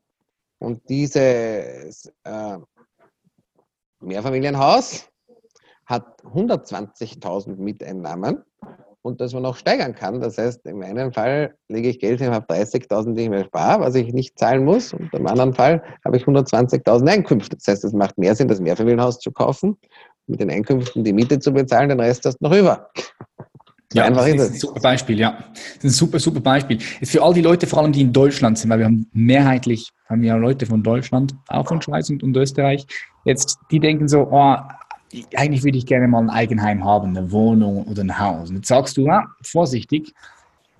[SPEAKER 2] Und dieses äh, Mehrfamilienhaus hat 120.000 Mieteinnahmen und das man noch steigern kann. Das heißt, in meinem Fall lege ich Geld hin, habe 30.000, die ich mir spare, was ich nicht zahlen muss. Und im anderen Fall habe ich 120.000 Einkünfte. Das heißt, es macht mehr Sinn, das Mehrfamilienhaus zu kaufen, mit den Einkünften die Miete zu bezahlen, den Rest hast du noch über.
[SPEAKER 1] Ja, einfach das ist ein super Beispiel, ja. Das ist ein super, super Beispiel. Ist für all die Leute, vor allem die in Deutschland sind, weil wir haben mehrheitlich, haben wir ja Leute von Deutschland, auch von Schweiz und, und Österreich, jetzt, die denken so, oh, eigentlich würde ich gerne mal ein Eigenheim haben, eine Wohnung oder ein Haus. Und jetzt sagst du, ah, vorsichtig,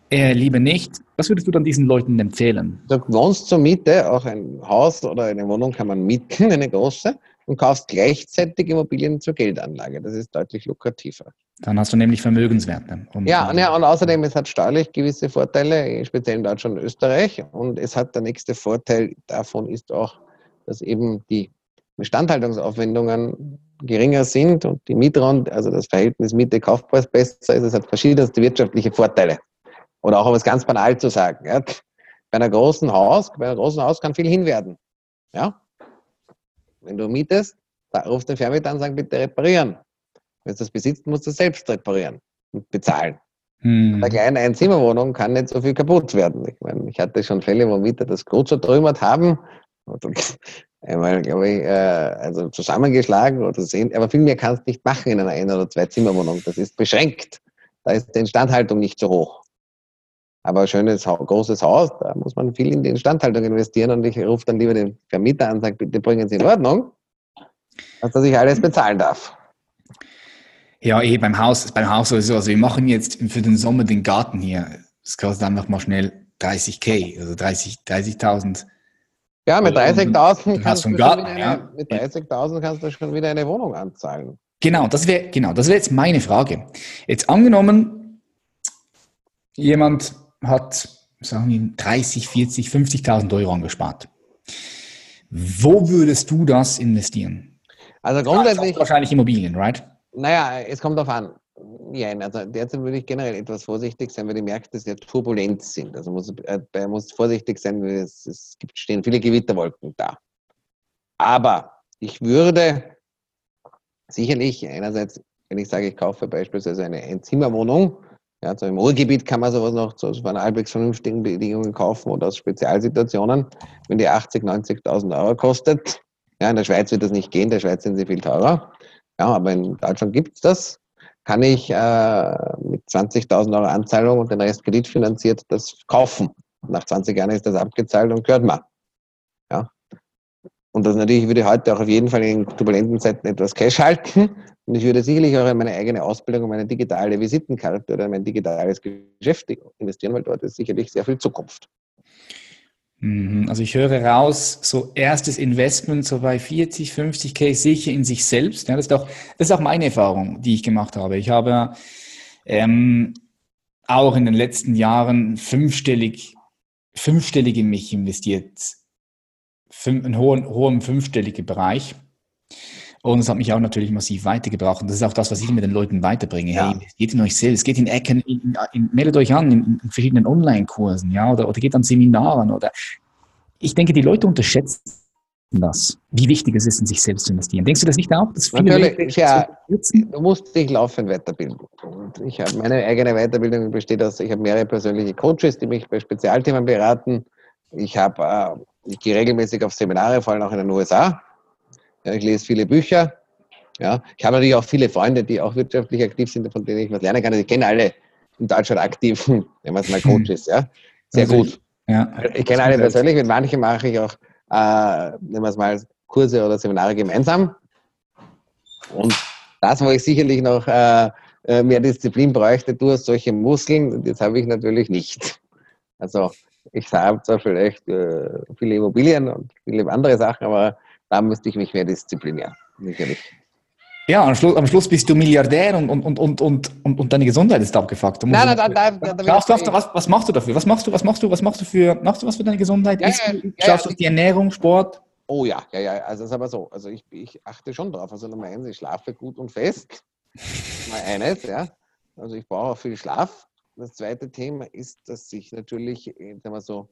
[SPEAKER 1] äh, lieber nicht. Was würdest du dann diesen Leuten empfehlen?
[SPEAKER 2] Du wohnst zur Miete, auch ein Haus oder eine Wohnung kann man mieten, eine große, und kaufst gleichzeitig Immobilien zur Geldanlage. Das ist deutlich lukrativer.
[SPEAKER 1] Dann hast du nämlich Vermögenswerte.
[SPEAKER 2] Und ja, ja, und außerdem, es hat steuerlich gewisse Vorteile, speziell in Deutschland und Österreich. Und es hat der nächste Vorteil davon ist auch, dass eben die Instandhaltungsaufwendungen geringer sind und die Mietraum, also das Verhältnis Miete-Kaufpreis besser ist. Es hat verschiedenste wirtschaftliche Vorteile. Oder auch um es ganz banal zu sagen. Ja, bei einer großen Haus, bei einem großen Haus kann viel hin werden. Ja? Wenn du mietest, da rufst du den Vermieter an und sagst, bitte reparieren. Wenn du das besitzt, musst du selbst reparieren und bezahlen. Hm. Bei einer kleinen Einzimmerwohnung kann nicht so viel kaputt werden. Ich meine, ich hatte schon Fälle, wo Mieter das gut zertrümmert haben. Einmal, glaube ich, äh, also zusammengeschlagen oder sehen. Aber viel mehr kannst du nicht machen in einer Ein- oder Zwei-Zimmerwohnung. Das ist beschränkt. Da ist die Instandhaltung nicht so hoch. Aber ein schönes, großes Haus, da muss man viel in die Instandhaltung investieren und ich rufe dann lieber den Vermieter an und sage, bitte bringen Sie in Ordnung, dass er sich alles bezahlen darf.
[SPEAKER 1] Ja, eh, beim Haus, beim Haus sowieso. Also wir machen jetzt für den Sommer den Garten hier. Das kostet einfach mal schnell 30k, also 30, 30.000
[SPEAKER 2] ja, mit 30.000
[SPEAKER 1] kannst, du
[SPEAKER 2] Garten, eine, ja. mit 30 kannst du schon wieder eine Wohnung anzahlen.
[SPEAKER 1] Genau, das wäre genau, das wäre jetzt meine Frage. Jetzt angenommen, jemand hat, sagen wir, 30, 40, 50.000 Euro angespart. Wo würdest du das investieren?
[SPEAKER 2] Also grundsätzlich.
[SPEAKER 1] Wahrscheinlich Immobilien, right?
[SPEAKER 2] Naja, es kommt darauf an. Ja, also derzeit würde ich generell etwas vorsichtig sein, weil die Märkte sehr turbulent sind. Also muss, äh, muss vorsichtig sein, weil es, es gibt, stehen viele Gewitterwolken da. Aber ich würde sicherlich einerseits, wenn ich sage, ich kaufe beispielsweise eine Einzimmerwohnung, ja, also im Ruhrgebiet kann man sowas noch zu so halbwegs vernünftigen Bedingungen kaufen oder aus Spezialsituationen, wenn die 80.000, 90.000 Euro kostet. Ja, in der Schweiz wird das nicht gehen, in der Schweiz sind sie viel teurer. Ja, aber in Deutschland gibt es das kann ich äh, mit 20.000 Euro Anzahlung und den Rest kreditfinanziert das kaufen. Nach 20 Jahren ist das abgezahlt und gehört mir. Ja. Und das natürlich würde ich heute auch auf jeden Fall in turbulenten Zeiten etwas Cash halten. Und ich würde sicherlich auch in meine eigene Ausbildung, in meine digitale Visitenkarte oder in mein digitales Geschäft investieren, weil dort ist sicherlich sehr viel Zukunft.
[SPEAKER 1] Mhm. Also ich höre raus, so erstes Investment so bei 40, 50k sicher in sich selbst. Ja, das, ist auch, das ist auch meine Erfahrung, die ich gemacht habe. Ich habe ähm, auch in den letzten Jahren fünfstellig, fünfstellig in mich investiert. Fünf, einen hohen, hohen fünfstelligen Bereich. Und es hat mich auch natürlich massiv weitergebracht. Und das ist auch das, was ich mit den Leuten weiterbringe. Ja. Hey, geht in euch selbst, geht in Ecken, in, in, meldet euch an in, in verschiedenen Online-Kursen, ja, oder, oder geht an Seminaren oder ich denke, die Leute unterschätzen das, wie wichtig es ist, in sich selbst zu investieren. Denkst du das nicht auch? Dass
[SPEAKER 2] Natürlich, ja, du musst dich laufend weiterbilden. Und ich habe meine eigene Weiterbildung besteht aus, ich habe mehrere persönliche Coaches, die mich bei Spezialthemen beraten. Ich habe, äh, ich gehe regelmäßig auf Seminare, vor allem auch in den USA. Ja, ich lese viele Bücher. Ja, ich habe natürlich auch viele Freunde, die auch wirtschaftlich aktiv sind, von denen ich was lernen kann. Ich kenne alle in Deutschland aktiven, *laughs* nehmen wir es mal Coaches, ja. Sehr also gut. Ich, ja. ich kenne alle persönlich, mit manchen mache ich auch, äh, nehmen wir es mal, Kurse oder Seminare gemeinsam. Und das, wo ich sicherlich noch äh, äh mehr Disziplin bräuchte, du hast solche Muskeln, das habe ich natürlich nicht. Also ich habe zwar vielleicht äh, viele Immobilien und viele andere Sachen, aber da müsste ich mich mehr disziplinieren. Sicherlich.
[SPEAKER 1] Ja, am Schluss, am Schluss, bist du Milliardär und, und, und, und, und, und deine Gesundheit ist abgefuckt.
[SPEAKER 2] Nein, nein, nein,
[SPEAKER 1] nein, was, was machst du dafür? Was machst du, was machst du, was machst du für, machst du was für deine Gesundheit? Ja, ja, ja, Schaffst du die Ernährung, Sport?
[SPEAKER 2] Oh ja, ja, ja, also es ist aber so. Also ich, ich achte schon drauf. Also Nummer eins, ich schlafe gut und fest. *laughs* Mal eines, ja. Also ich brauche auch viel Schlaf. Das zweite Thema ist, dass ich natürlich, sagen wir so,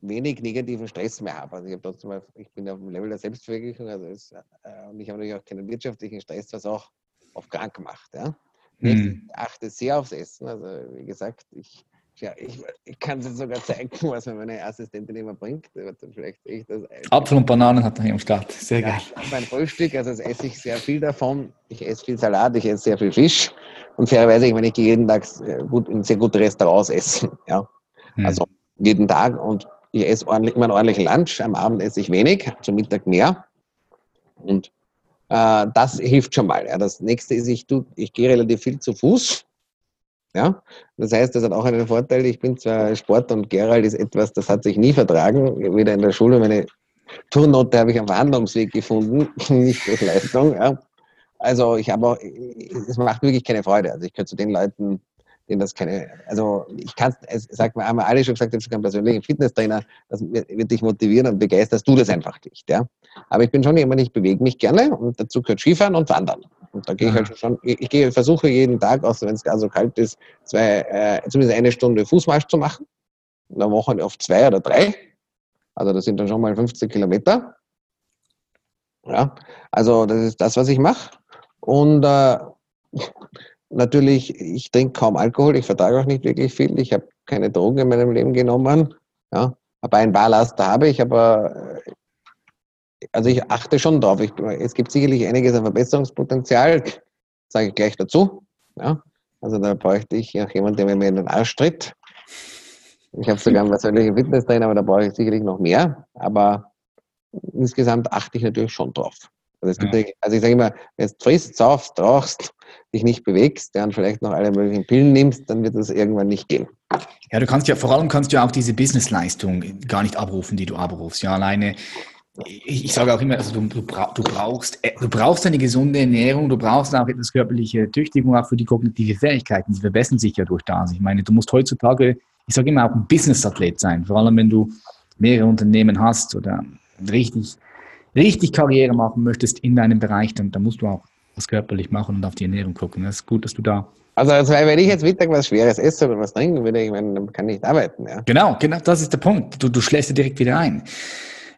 [SPEAKER 2] wenig negativen Stress mehr habe. Also ich, habe trotzdem ich bin auf dem Level der Selbstverwirklichung also ist, äh, und ich habe natürlich auch keinen wirtschaftlichen Stress, was auch auf krank macht. Ja. Hm. Ich achte sehr aufs Essen. Also wie gesagt, ich, ja, ich, ich kann es sogar zeigen, *laughs* was mir meine Assistentin immer bringt.
[SPEAKER 1] Vielleicht ich das Apfel und Bananen hat er hier am Start. Sehr
[SPEAKER 2] ja, geil. Mein Frühstück, also das esse ich sehr viel davon. Ich esse viel Salat, ich esse sehr viel Fisch. Und fairerweise, ich meine, ich gehe jeden Tag äh, gut, in sehr gute Restaurants essen. *laughs* Ja. Hm. Also jeden Tag und ich esse ordentlich, immer einen ordentlichen Lunch, am Abend esse ich wenig, zum Mittag mehr. Und äh, das hilft schon mal. Ja. Das nächste ist, ich, tu, ich gehe relativ viel zu Fuß. Ja? Das heißt, das hat auch einen Vorteil. Ich bin zwar Sport und Gerald ist etwas, das hat sich nie vertragen. Weder in der Schule, meine Turnote habe ich am Verhandlungsweg gefunden, *laughs* nicht durch Leistung. Ja? Also ich habe auch, es macht wirklich keine Freude. Also ich gehöre zu den Leuten, denen das keine, also ich kann es, sagt mir einmal alle schon gesagt, ich einen persönlichen Fitnesstrainer, das wird dich motivieren und begeisterst du das einfach nicht, ja. Aber ich bin schon jemand, ich bewege mich gerne und dazu gehört Skifahren und Wandern. Und da gehe ich halt schon, ich, ich gehe, versuche jeden Tag, auch wenn es gar so kalt ist, zwei, äh, zumindest eine Stunde Fußmarsch zu machen. Und dann Woche auf zwei oder drei. Also das sind dann schon mal 15 Kilometer. Ja, also das ist das, was ich mache. Und äh, natürlich, ich trinke kaum Alkohol, ich vertrage auch nicht wirklich viel. Ich habe keine Drogen in meinem Leben genommen. Ja, aber ein paar Laster habe ich, aber äh, also ich achte schon drauf. Ich, es gibt sicherlich einiges an Verbesserungspotenzial, sage ich gleich dazu. Ja, also da bräuchte ich auch jemanden, der mir in den Arsch tritt. Ich habe sogar einen persönlichen Fitnesstrainer, aber da brauche ich sicherlich noch mehr. Aber insgesamt achte ich natürlich schon drauf. Also, ja. also ich sage immer, wenn du frisst, saufst, rauchst, dich nicht bewegst, dann vielleicht noch alle möglichen Pillen nimmst, dann wird das irgendwann nicht gehen.
[SPEAKER 1] Ja, du kannst ja, vor allem kannst du ja auch diese Businessleistung gar nicht abrufen, die du abrufst. Ja, alleine ich, ich, sage auch immer, also du, du, du, brauchst, äh, du brauchst eine gesunde Ernährung, du brauchst auch etwas körperliche Tüchtigung, auch für die kognitive Fähigkeiten. Die verbessern sich ja durch das. Ich meine, du musst heutzutage, ich sage immer, auch ein Business-Athlet sein. Vor allem, wenn du mehrere Unternehmen hast oder richtig richtig Karriere machen möchtest in deinem Bereich, dann, dann musst du auch was körperlich machen und auf die Ernährung gucken. Das ist gut, dass du da.
[SPEAKER 2] Also, also wenn ich jetzt Mittag was Schweres esse oder was trinken würde, ich meine, dann kann ich nicht arbeiten. Ja.
[SPEAKER 1] Genau, genau, das ist der Punkt. Du, du schläfst dir direkt wieder ein.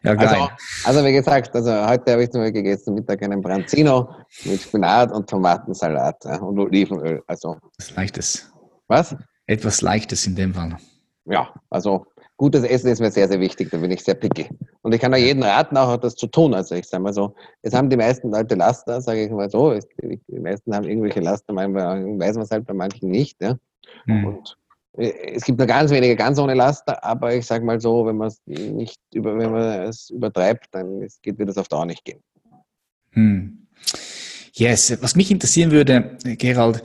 [SPEAKER 2] Ja, geil. Also, also wie gesagt, also heute habe ich zum Beispiel gegessen Mittag einen Branzino mit Spinat und Tomatensalat ja, und Olivenöl. Also.
[SPEAKER 1] Was Leichtes.
[SPEAKER 2] Was?
[SPEAKER 1] Etwas Leichtes in dem Fall.
[SPEAKER 2] Ja, also gutes Essen ist mir sehr, sehr wichtig, da bin ich sehr picky. Und ich kann auch jedem raten, auch das zu tun. Also ich sage mal so, jetzt haben die meisten Leute Laster, sage ich mal so. Die meisten haben irgendwelche Laster, manchmal weiß man es halt bei manchen nicht. Ja? Mhm. Und äh, es gibt nur ganz wenige ganz ohne Laster, aber ich sage mal so, wenn man es nicht über, wenn man es übertreibt, dann geht, wird das auf Dauer nicht gehen.
[SPEAKER 1] Hm. Yes, was mich interessieren würde, Gerald,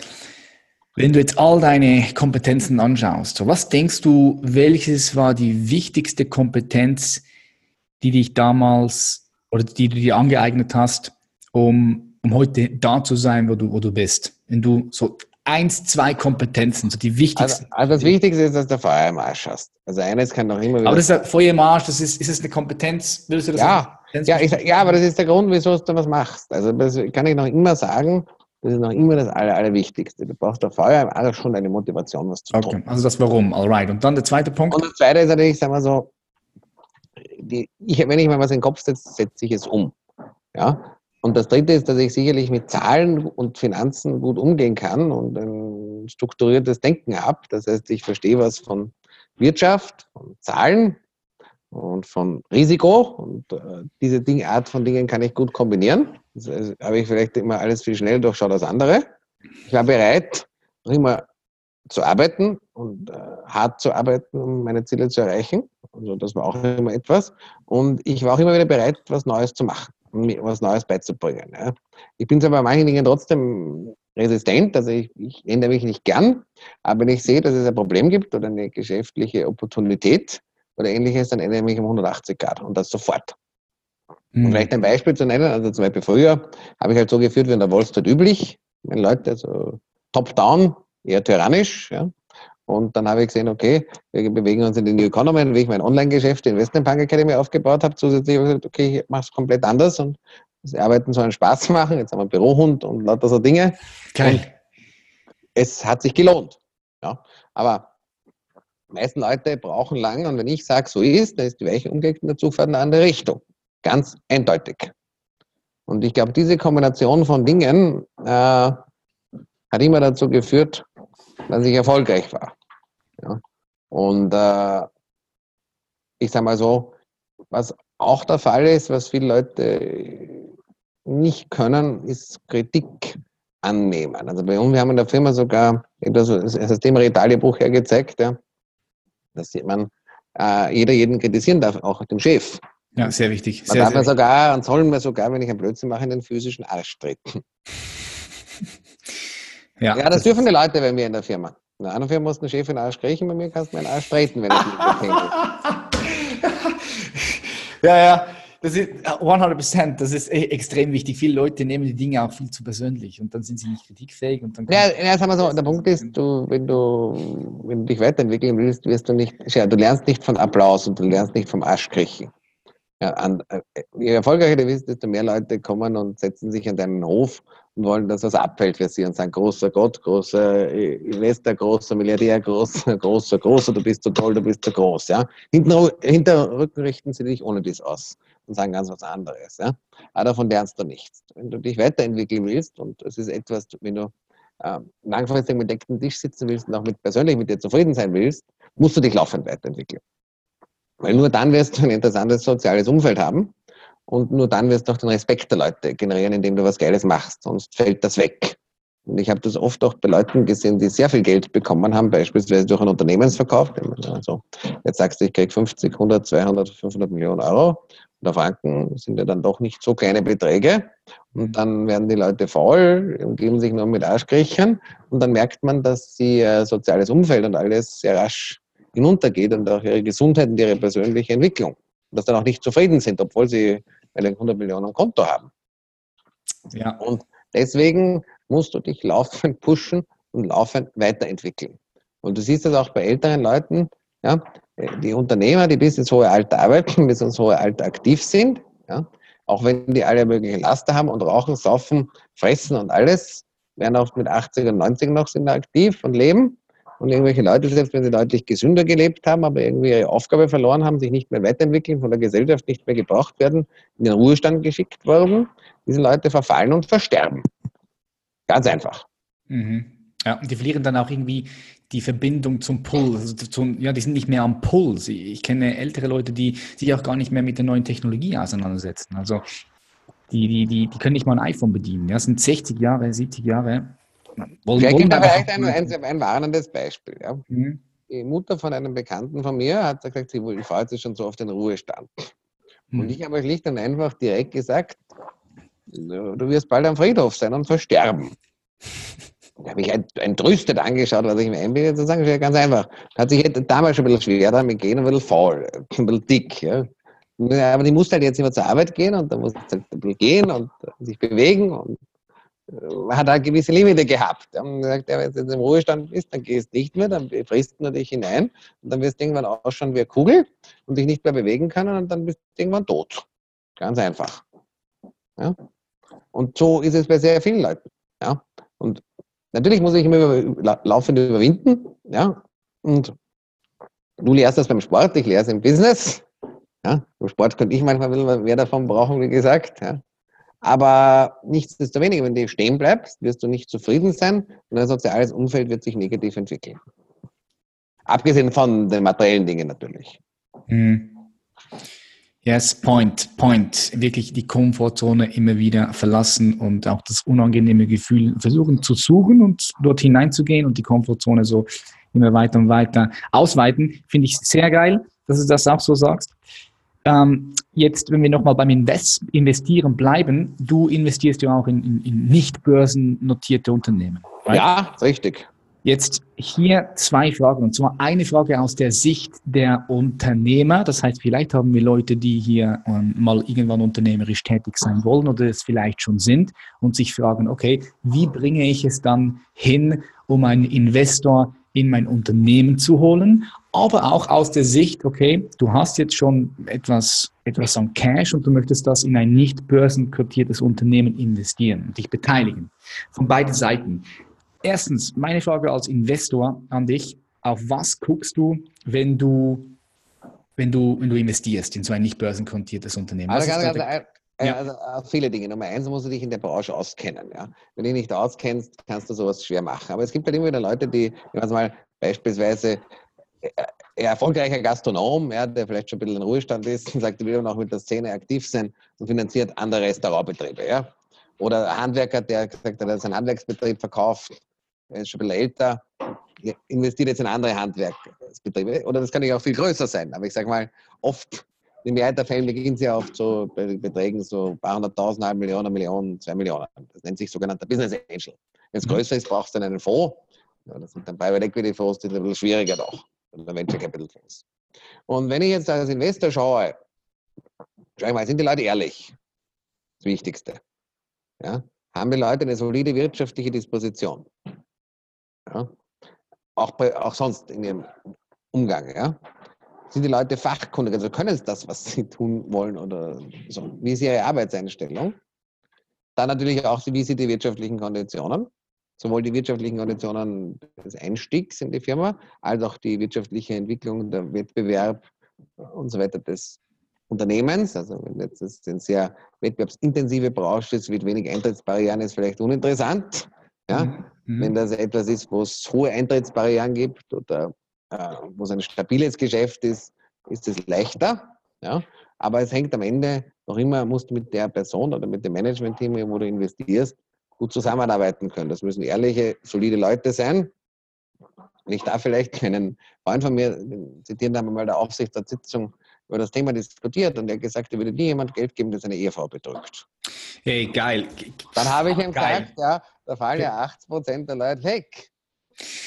[SPEAKER 1] wenn du jetzt all deine Kompetenzen anschaust, was denkst du, welches war die wichtigste Kompetenz, die dich damals oder die du dir angeeignet hast, um, um heute da zu sein, wo du, wo du bist? Wenn du so eins, zwei Kompetenzen, so die wichtigsten.
[SPEAKER 2] Also, also das Wichtigste ist, dass du Feuermarsch hast. Also eines kann doch immer
[SPEAKER 1] wieder. Aber das ist Feuermarsch, das ist, ist es eine Kompetenz?
[SPEAKER 2] Willst du das ja, ja, ich, ja, aber das ist der Grund, wieso du was machst. Also das kann ich noch immer sagen, das ist noch immer das Aller, Allerwichtigste. Du brauchst auf im Aller schon eine Motivation, was zu
[SPEAKER 1] okay. tun. Also das Warum, alright. Und dann der zweite Punkt?
[SPEAKER 2] Und der zweite ist natürlich, sagen wir so, die, ich, wenn ich mir was in den Kopf setze, setze ich es um. Ja? Und das dritte ist, dass ich sicherlich mit Zahlen und Finanzen gut umgehen kann und ein strukturiertes Denken habe. Das heißt, ich verstehe was von Wirtschaft, von Zahlen und von Risiko. Und äh, diese Ding, Art von Dingen kann ich gut kombinieren. Habe ich vielleicht immer alles viel schneller durchschaut als andere. Ich war bereit, noch immer zu arbeiten und äh, hart zu arbeiten, um meine Ziele zu erreichen. Also das war auch immer etwas. Und ich war auch immer wieder bereit, was Neues zu machen, um mir was Neues beizubringen. Ja. Ich bin zwar bei manchen Dingen trotzdem resistent, also ich, ich ändere mich nicht gern, aber wenn ich sehe, dass es ein Problem gibt oder eine geschäftliche Opportunität oder ähnliches, dann ändere ich mich um 180 Grad und das sofort. Mhm. Um vielleicht ein Beispiel zu nennen, also zum Beispiel früher habe ich halt so geführt wie in der Wall Street üblich, wenn Leute so top-down, eher tyrannisch, ja, und dann habe ich gesehen, okay, wir bewegen uns in die New Economy, wie ich mein Online-Geschäft, die Investment Bank Academy aufgebaut habe. Zusätzlich habe ich gesagt, okay, ich mache es komplett anders und das Arbeiten soll einen Spaß *laughs* machen. Jetzt haben wir einen Bürohund und lauter so Dinge. Geil. Und es hat sich gelohnt. Ja. Aber die meisten Leute brauchen lange und wenn ich sage, so ist, dann ist die Weiche umgelegt und der Zug fährt in eine andere Richtung. Ganz eindeutig. Und ich glaube, diese Kombination von Dingen äh, hat immer dazu geführt, dass ich erfolgreich war. Ja. Und äh, ich sage mal so, was auch der Fall ist, was viele Leute nicht können, ist Kritik annehmen. Also bei uns, wir haben in der Firma sogar das System Italien-Buch hergezeigt, ja, dass man, äh, jeder jeden kritisieren darf, auch dem Chef.
[SPEAKER 1] Ja, sehr wichtig.
[SPEAKER 2] Man darf sehr sogar, und sollen wir sogar, wenn ich einen Blödsinn mache, in den physischen Arsch treten. *laughs* Ja, ja das, das dürfen die Leute bei mir in der Firma. In einer Firma muss ein Chef in den Arsch kriechen, bei mir kannst du mir in den Arsch treten, wenn ich nicht *laughs*
[SPEAKER 1] Ja, ja, das ist 100 Prozent. Das ist e- extrem wichtig. Viele Leute nehmen die Dinge auch viel zu persönlich und dann sind sie nicht kritikfähig. Und dann
[SPEAKER 2] ja, ja sagen wir so, der Punkt ist, du, wenn, du, wenn du dich weiterentwickeln willst, wirst du nicht, ja, du lernst nicht von Applaus und du lernst nicht vom Arschkriechen. An, äh, je erfolgreicher du bist, desto mehr Leute kommen und setzen sich an deinen Hof und wollen, dass was abfällt für sie und sagen, großer Gott, großer Investor, großer Milliardär, großer, *laughs* großer, großer, du bist so toll, du bist so groß. Ja? Rücken richten sie dich ohne dies aus und sagen ganz was anderes. Ja? Aber davon lernst du nichts. Wenn du dich weiterentwickeln willst, und es ist etwas, wenn du äh, langfristig mit decktem Tisch sitzen willst und auch mit, persönlich mit dir zufrieden sein willst, musst du dich laufend weiterentwickeln. Weil nur dann wirst du ein interessantes soziales Umfeld haben und nur dann wirst du auch den Respekt der Leute generieren, indem du was Geiles machst, sonst fällt das weg. Und ich habe das oft auch bei Leuten gesehen, die sehr viel Geld bekommen haben, beispielsweise durch einen Unternehmensverkauf. Also, jetzt sagst du, ich kriege 50, 100, 200, 500 Millionen Euro. Und auf Franken sind ja dann doch nicht so kleine Beträge. Und dann werden die Leute faul, umgeben sich nur mit Arschkriechen. Und dann merkt man, dass sie äh, soziales Umfeld und alles sehr rasch hinuntergeht und auch ihre Gesundheit und ihre persönliche Entwicklung dass dann auch nicht zufrieden sind, obwohl sie 100 Millionen Konto haben. Ja. Und deswegen musst du dich laufend pushen und laufend weiterentwickeln. Und du siehst das auch bei älteren Leuten, ja, die Unternehmer, die bis ins hohe Alter arbeiten, bis ins hohe Alter aktiv sind, ja, auch wenn die alle möglichen Laster haben und rauchen, saufen, fressen und alles, werden oft mit 80 und 90 noch sind aktiv und leben und irgendwelche Leute, selbst wenn sie deutlich gesünder gelebt haben, aber irgendwie ihre Aufgabe verloren haben, sich nicht mehr weiterentwickeln, von der Gesellschaft nicht mehr gebraucht werden, in den Ruhestand geschickt worden, diese Leute verfallen und versterben. Ganz einfach.
[SPEAKER 1] Mhm. Ja, und die verlieren dann auch irgendwie die Verbindung zum Puls. Also zum, ja, die sind nicht mehr am Puls. Ich kenne ältere Leute, die sich auch gar nicht mehr mit der neuen Technologie auseinandersetzen. Also die, die, die, die können nicht mal ein iPhone bedienen. Ja, sind 60 Jahre, 70 Jahre
[SPEAKER 2] wollen, Vielleicht gibt vielleicht ein, ein, ein, warnendes Beispiel. Ja. Mhm. Die Mutter von einem Bekannten von mir hat gesagt, sie fahrt jetzt schon so auf den Ruhestand. Mhm. Und ich habe euch schlicht und einfach direkt gesagt, du wirst bald am Friedhof sein und versterben. *laughs* Da habe ich entrüstet angeschaut, was ich mir einbilde, zu sagen, ganz einfach. Hat sich damals schon ein bisschen schwer damit gehen, ein bisschen faul, ein bisschen dick. Ja. Aber die musste halt jetzt immer zur Arbeit gehen und da musste halt ein bisschen gehen und sich bewegen und hat er gewisse Limite gehabt. Gesagt, ja, wenn du jetzt im Ruhestand bist, dann gehst du nicht mehr, dann frisst du dich hinein und dann wirst du irgendwann ausschauen wie eine Kugel und dich nicht mehr bewegen können und dann bist du irgendwann tot. Ganz einfach. Ja? Und so ist es bei sehr vielen Leuten. Ja? Und natürlich muss ich immer laufend überwinden. Ja? Und du lehrst das beim Sport, ich lehre es im Business. Ja? Im Sport könnte ich manchmal mehr davon brauchen, wie gesagt. Ja? Aber nichtsdestoweniger, wenn du stehen bleibst, wirst du nicht zufrieden sein und dein soziales Umfeld wird sich negativ entwickeln. Abgesehen von den materiellen Dingen natürlich.
[SPEAKER 1] Mhm. Yes, point, point. Wirklich die Komfortzone immer wieder verlassen und auch das unangenehme Gefühl versuchen zu suchen und dort hineinzugehen und die Komfortzone so immer weiter und weiter ausweiten. Finde ich sehr geil, dass du das auch so sagst. Ähm, Jetzt, wenn wir nochmal beim Invest Investieren bleiben, du investierst ja auch in, in, in nicht börsennotierte Unternehmen.
[SPEAKER 2] Right? Ja, richtig.
[SPEAKER 1] Jetzt hier zwei Fragen. Und zwar eine Frage aus der Sicht der Unternehmer. Das heißt, vielleicht haben wir Leute, die hier ähm, mal irgendwann unternehmerisch tätig sein wollen oder es vielleicht schon sind und sich fragen, okay, wie bringe ich es dann hin, um einen Investor in mein Unternehmen zu holen? Aber auch aus der Sicht, okay, du hast jetzt schon etwas, etwas an Cash und du möchtest das in ein nicht börsenkotiertes Unternehmen investieren und dich beteiligen. Von beiden Seiten. Erstens, meine Frage als Investor an dich. Auf was guckst du, wenn du, wenn du, wenn du investierst in so ein nicht börsenkontiertes Unternehmen?
[SPEAKER 2] Also, ganz, ganz, ja. also, also viele Dinge. Nummer eins musst du dich in der Branche auskennen. Ja? Wenn du dich nicht auskennst, kannst du sowas schwer machen. Aber es gibt halt immer wieder Leute, die, wenn mal beispielsweise äh, erfolgreicher Gastronom, ja, der vielleicht schon ein bisschen in Ruhestand ist, sagt, er will noch mit der Szene aktiv sein und finanziert andere Restaurantbetriebe. Ja? Oder ein Handwerker, der gesagt hat, er hat seinen Handwerksbetrieb verkauft er ist schon ein bisschen älter, investiert jetzt in andere Handwerksbetriebe. Oder das kann ja auch viel größer sein. Aber ich sage mal, oft, in Mehrheit der Fälle beginnen sie oft so bei Beträgen so ein paar hunderttausend, halbe Millionen, Millionen, zwei Millionen. Das nennt sich sogenannter Business Angel. Wenn es mhm. größer ist, brauchst du dann einen Fonds. Ja, das sind dann Private Equity Fonds, die sind ein bisschen schwieriger doch. Venture Capital Fonds. Und wenn ich jetzt als Investor schaue, schau ich mal, sind die Leute ehrlich? Das Wichtigste. Ja? Haben die Leute eine solide wirtschaftliche Disposition? Ja? Auch, bei, auch sonst in ihrem Umgang. Ja? Sind die Leute fachkundig? Also können sie das, was sie tun wollen oder so? Wie ist ihre Arbeitseinstellung? Dann natürlich auch, wie sind die wirtschaftlichen Konditionen? Sowohl die wirtschaftlichen Konditionen des Einstiegs in die Firma, als auch die wirtschaftliche Entwicklung, der Wettbewerb und so weiter des Unternehmens. Also wenn jetzt das eine sehr wettbewerbsintensive Branche ist, mit wenig Eintrittsbarrieren, ist vielleicht uninteressant. Ja? Mhm. mhm. Wenn das etwas ist, wo es hohe Eintrittsbarrieren gibt oder äh, wo es ein stabiles Geschäft ist, ist es leichter. Ja? Aber es hängt am Ende noch immer, musst du mit der Person oder mit dem Management-Team, wo du investierst, gut zusammenarbeiten können. Das müssen ehrliche, solide Leute sein. Und ich darf vielleicht einen Freund von mir zitieren, da haben wir mal der Aufsichtssitzung über das Thema diskutiert und er hat gesagt, er würde nie jemand Geld geben, der seine Ehefrau betrügt.
[SPEAKER 1] Hey, geil.
[SPEAKER 2] Dann habe ich ihm geil. gesagt, ja, da fallen ja 80 Prozent der Leute weg.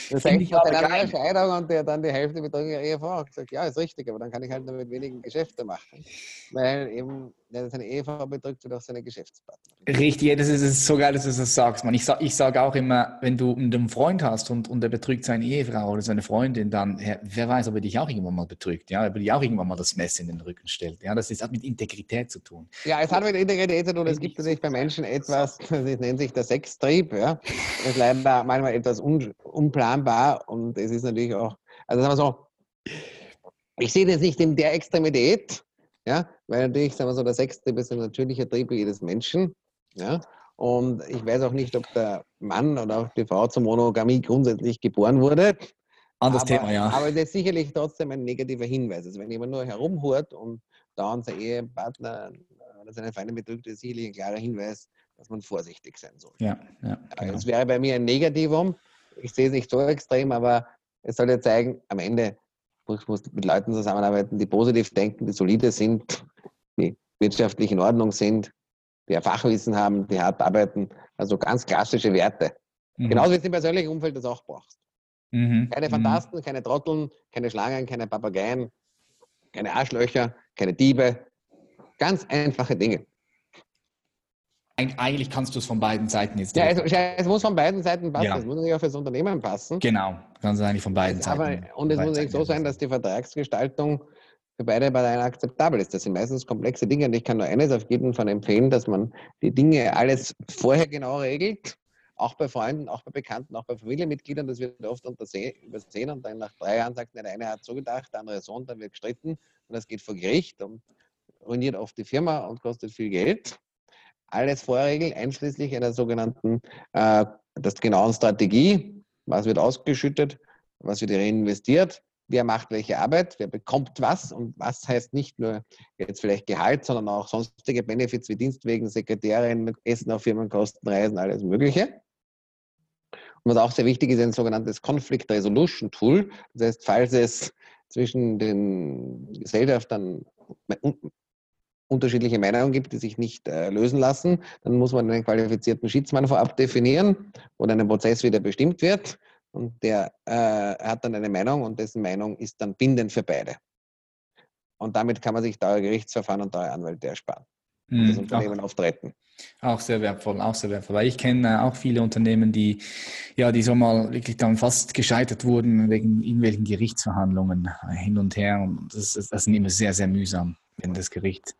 [SPEAKER 2] Das hängt ich von einer Scheidung und der dann die Hälfte betrügen ihre Ehefrau. Ich gesagt, ja, ist richtig, aber dann kann ich halt nur mit wenigen Geschäfte machen. Weil eben, seine Ehefrau betrügt, wird auch seine Geschäftspartner.
[SPEAKER 1] Richtig, das ist, das ist so geil, dass du das sagst, man. Ich sage ich sag auch immer, wenn du einen Freund hast und, und der betrügt seine Ehefrau oder seine Freundin, dann, wer weiß, ob er dich auch irgendwann mal betrügt, ja, ob er dir auch irgendwann mal das Messer in den Rücken stellt. Ja, das ist, hat mit Integrität zu tun.
[SPEAKER 2] Ja, es hat mit Integrität zu tun. Es gibt natürlich bei Menschen etwas, das nennt sich der Sextrieb, ja. Das ist leider manchmal etwas un, unplanbar und es ist natürlich auch, also sagen wir so, ich sehe das nicht in der Extremität, ja, weil natürlich, sagen wir so, der Sextrieb ist ein natürlicher Trieb jedes Menschen. Ja, und ich weiß auch nicht, ob der Mann oder auch die Frau zur Monogamie grundsätzlich geboren wurde.
[SPEAKER 1] Anderes aber, Thema, ja.
[SPEAKER 2] Aber das ist sicherlich trotzdem ein negativer Hinweis. Also wenn jemand nur herumhurt und dauernd sein Ehepartner oder seine Feinde betrügt, ist sicherlich ein klarer Hinweis, dass man vorsichtig sein soll.
[SPEAKER 1] Ja, ja.
[SPEAKER 2] Genau. Es wäre bei mir ein Negativum. Ich sehe es nicht so extrem, aber es soll ja zeigen, am Ende muss, muss mit Leuten zusammenarbeiten, die positiv denken, die solide sind, die wirtschaftlich in Ordnung sind, die ja Fachwissen haben, die hart arbeiten. Also ganz klassische Werte. Mhm. Genauso wie es im persönlichen Umfeld das auch brauchst. Mhm. Keine mhm. Fantasten, mhm. keine Trotteln, keine Schlangen, keine Papageien, keine Arschlöcher, keine Diebe. Ganz einfache Dinge.
[SPEAKER 1] Eigentlich kannst du es von beiden Seiten jetzt.
[SPEAKER 2] Ja, es, es muss von beiden Seiten passen. Ja. Es muss nicht auch fürs Unternehmen passen.
[SPEAKER 1] Genau, kannst du eigentlich von beiden Seiten.
[SPEAKER 2] und es muss nicht so sein, dass die Vertragsgestaltung für beide Parteien akzeptabel ist. Das sind meistens komplexe Dinge und ich kann nur eines auf jeden Fall empfehlen, dass man die Dinge alles vorher genau regelt. Auch bei Freunden, auch bei Bekannten, auch bei Familienmitgliedern, das wird oft übersehen und dann nach drei Jahren sagt, der eine hat so gedacht, der andere so und dann wird gestritten und das geht vor Gericht und ruiniert oft die Firma und kostet viel Geld alles vorregeln, einschließlich einer sogenannten äh, das genauen Strategie. Was wird ausgeschüttet, was wird reinvestiert, wer macht welche Arbeit, wer bekommt was und was heißt nicht nur jetzt vielleicht Gehalt, sondern auch sonstige Benefits wie Dienstwegen, Sekretärin, Essen auf Firmenkosten, Reisen, alles Mögliche. Und was auch sehr wichtig ist, ein sogenanntes Conflict Resolution Tool. Das heißt, falls es zwischen den Gesellschaftern unterschiedliche Meinungen gibt, die sich nicht äh, lösen lassen, dann muss man einen qualifizierten Schiedsmann vorab definieren, wo dann ein Prozess wieder bestimmt wird. Und der äh, hat dann eine Meinung und dessen Meinung ist dann bindend für beide. Und damit kann man sich teure Gerichtsverfahren und teure Anwälte ersparen. Und das
[SPEAKER 1] Mhm,
[SPEAKER 2] Unternehmen
[SPEAKER 1] auch,
[SPEAKER 2] auftreten.
[SPEAKER 1] auch sehr wertvoll, auch sehr wertvoll. Weil ich kenne äh, auch viele Unternehmen, die ja, die so mal wirklich dann fast gescheitert wurden wegen irgendwelchen Gerichtsverhandlungen äh, hin und her. Und das, ist- das sind immer sehr, sehr mühsam, wenn das Gericht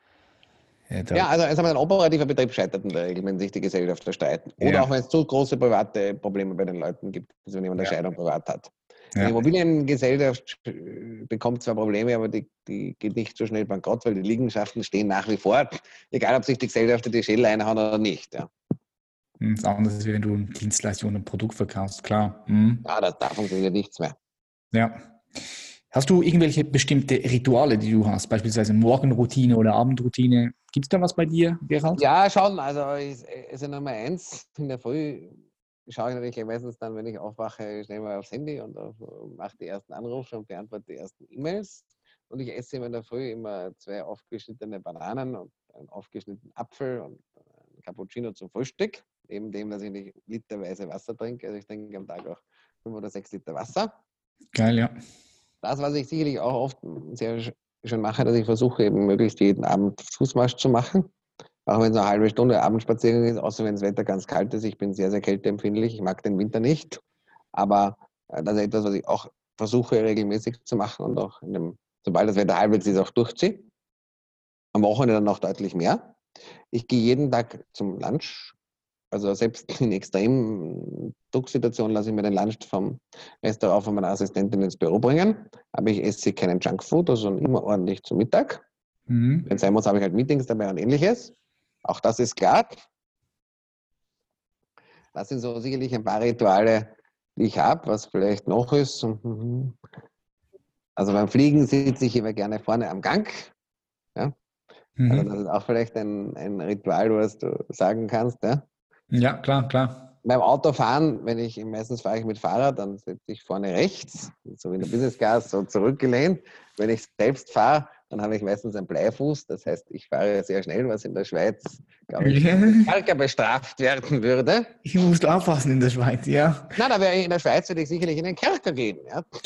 [SPEAKER 2] Ja, also es ein operativer Betrieb scheitert in der Regel, wenn sich die Gesellschafter streiten. Oder
[SPEAKER 1] Ja.
[SPEAKER 2] auch wenn es zu große private Probleme bei den Leuten gibt, also wenn jemand eine
[SPEAKER 1] Ja.
[SPEAKER 2] Scheidung privat hat. Die
[SPEAKER 1] Ja.
[SPEAKER 2] Immobiliengesellschaft äh, bekommt zwar Probleme, aber die, die geht nicht so schnell bankrott, weil die Liegenschaften stehen nach wie vor, egal ob sich die Gesellschafter die Schädel einhauen oder nicht. Ja,
[SPEAKER 1] Hm, Das andere ist, wenn du eine Dienstleistung und ein Produkt verkaufst, klar. Mhm.
[SPEAKER 2] ja da, da funktioniert nichts mehr.
[SPEAKER 1] Ja. Hast du irgendwelche bestimmte Rituale, die du hast, beispielsweise Morgenroutine oder Abendroutine? Gibt es da was bei dir, Gerald?
[SPEAKER 2] Ja, schon. Also ist, ist ja Nummer eins. In der Früh schaue ich natürlich meistens dann, wenn ich aufwache, schnell mal aufs Handy und auf, mache die ersten Anrufe und beantworte die ersten E-Mails. Und ich esse immer in der Früh immer zwei aufgeschnittene Bananen und einen aufgeschnittenen Apfel und einen Cappuccino zum Frühstück. Neben dem, dass ich nicht literweise Wasser trinke. Also ich trinke am Tag auch fünf oder sechs Liter Wasser.
[SPEAKER 1] Geil, ja.
[SPEAKER 2] Das, was ich sicherlich auch oft sehr sch- schon mache, dass ich versuche, eben möglichst jeden Abend Fußmarsch zu machen. Auch wenn es eine halbe Stunde Abendspaziergang ist, außer wenn das Wetter ganz kalt ist. Ich bin sehr, sehr kälteempfindlich. Ich mag den Winter nicht. Aber äh, das ist etwas, was ich auch versuche, regelmäßig zu machen und auch dem, sobald das Wetter halbwegs ist, auch durchziehe. Am Wochenende dann noch deutlich mehr. Ich gehe jeden Tag zum Lunch. Also selbst *laughs* in extremen Drucksituationen lasse ich mir den Lunch vom Restaurant von meiner Assistentin ins Büro bringen. Aber ich esse keinen Junkfood, sondern immer ordentlich zu Mittag.
[SPEAKER 1] Mhm.
[SPEAKER 2] Wenn es sein muss, habe ich halt Meetings dabei und ähnliches. Auch das ist klar. Das sind so sicherlich ein paar Rituale, die ich habe. Was vielleicht noch ist. Also beim Fliegen sitze ich immer gerne vorne am Gang. Also
[SPEAKER 1] Mhm.
[SPEAKER 2] das ist auch vielleicht ein, ein Ritual, was du sagen kannst. Ja?
[SPEAKER 1] Ja, klar, klar.
[SPEAKER 2] Beim Autofahren, wenn ich meistens fahre ich mit Fahrrad, dann sitze ich vorne rechts, so wie in der Business Class, so zurückgelehnt. Wenn ich selbst fahre, dann habe ich meistens einen Bleifuß. Das heißt, ich fahre sehr schnell, was in der Schweiz, glaube ich, stärker bestraft werden würde.
[SPEAKER 1] Ich muss aufpassen in der Schweiz, ja.
[SPEAKER 2] Na, da wäre ich in der Schweiz, würde ich sicherlich in den Kerker gehen. Ja,
[SPEAKER 1] kommt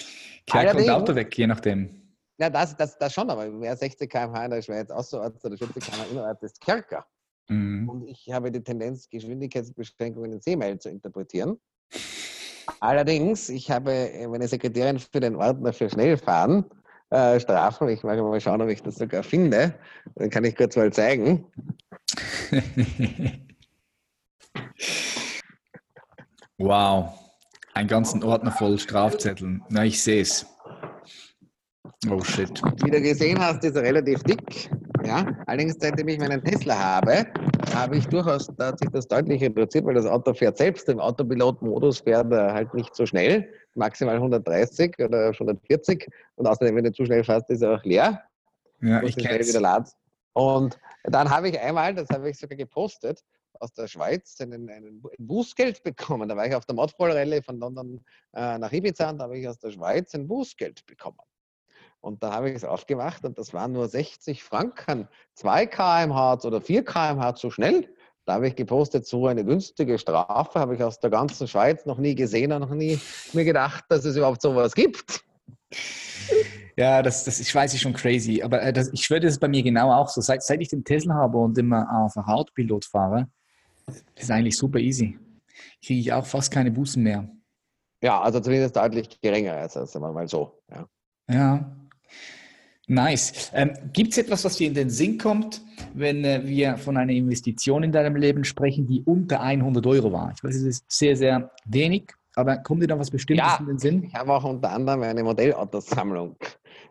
[SPEAKER 2] Allerdings-
[SPEAKER 1] Auto weg, je nachdem.
[SPEAKER 2] ja das, das, das schon, aber mehr 60 km/h in der Schweiz außerorts oder 40 km/h innerorts ist Kerker.
[SPEAKER 1] Mhm.
[SPEAKER 2] Und ich habe die Tendenz, Geschwindigkeitsbeschränkungen in Seemeilen zu interpretieren. Allerdings, ich habe äh, meine Sekretärin für den Ordner für Schnellfahren äh, Strafen. Ich mag mal schauen, ob ich das sogar finde. Dann kann ich kurz mal zeigen. *laughs*
[SPEAKER 1] wow. Ein ganzen Ordner voll Strafzetteln. Na, ich sehe es. Oh shit.
[SPEAKER 2] Wie du gesehen hast, ist er relativ dick. Ja, allerdings, seitdem ich meinen Tesla habe, habe ich durchaus, da hat sich das deutlich reduziert, weil das Auto fährt selbst. Im Autopilot-Modus fährt er halt nicht so schnell, maximal 130 oder 140. Und außerdem, wenn du zu schnell fährst, ist er auch leer.
[SPEAKER 1] Ja, ich
[SPEAKER 2] schnell wieder laden. Und dann habe ich einmal, das habe ich sogar gepostet, aus der Schweiz einen, einen ein Bußgeld bekommen. Da war ich auf der Modvoll-Rallye von London äh, nach Ibiza und da habe ich aus der Schweiz ein Bußgeld bekommen. Und da habe ich es aufgemacht und das waren nur 60 Franken, 2 km/h oder 4 km/h zu schnell. Da habe ich gepostet, so eine günstige Strafe habe ich aus der ganzen Schweiz noch nie gesehen und noch nie mir gedacht, dass es überhaupt sowas gibt.
[SPEAKER 1] Ja, das, das ich weiß, ist schon crazy. Aber äh, das, ich schwöre, das ist bei mir genau auch so. Seit, seit ich den Tesla habe und immer auf Autopilot fahre, ist eigentlich super easy. Kriege ich auch fast keine Bußen mehr.
[SPEAKER 2] Ja, also zumindest deutlich geringer, als sagen wir mal so. Ja.
[SPEAKER 1] Ja. Nice. Ähm, Gibt es etwas, was dir in den Sinn kommt, wenn äh, wir von einer Investition in deinem Leben sprechen, die unter 100 Euro war? Ich weiß, es ist sehr, sehr wenig, aber kommt dir da was Bestimmtes
[SPEAKER 2] Ja.
[SPEAKER 1] in den Sinn?
[SPEAKER 2] Ich habe auch unter anderem eine Modellautosammlung.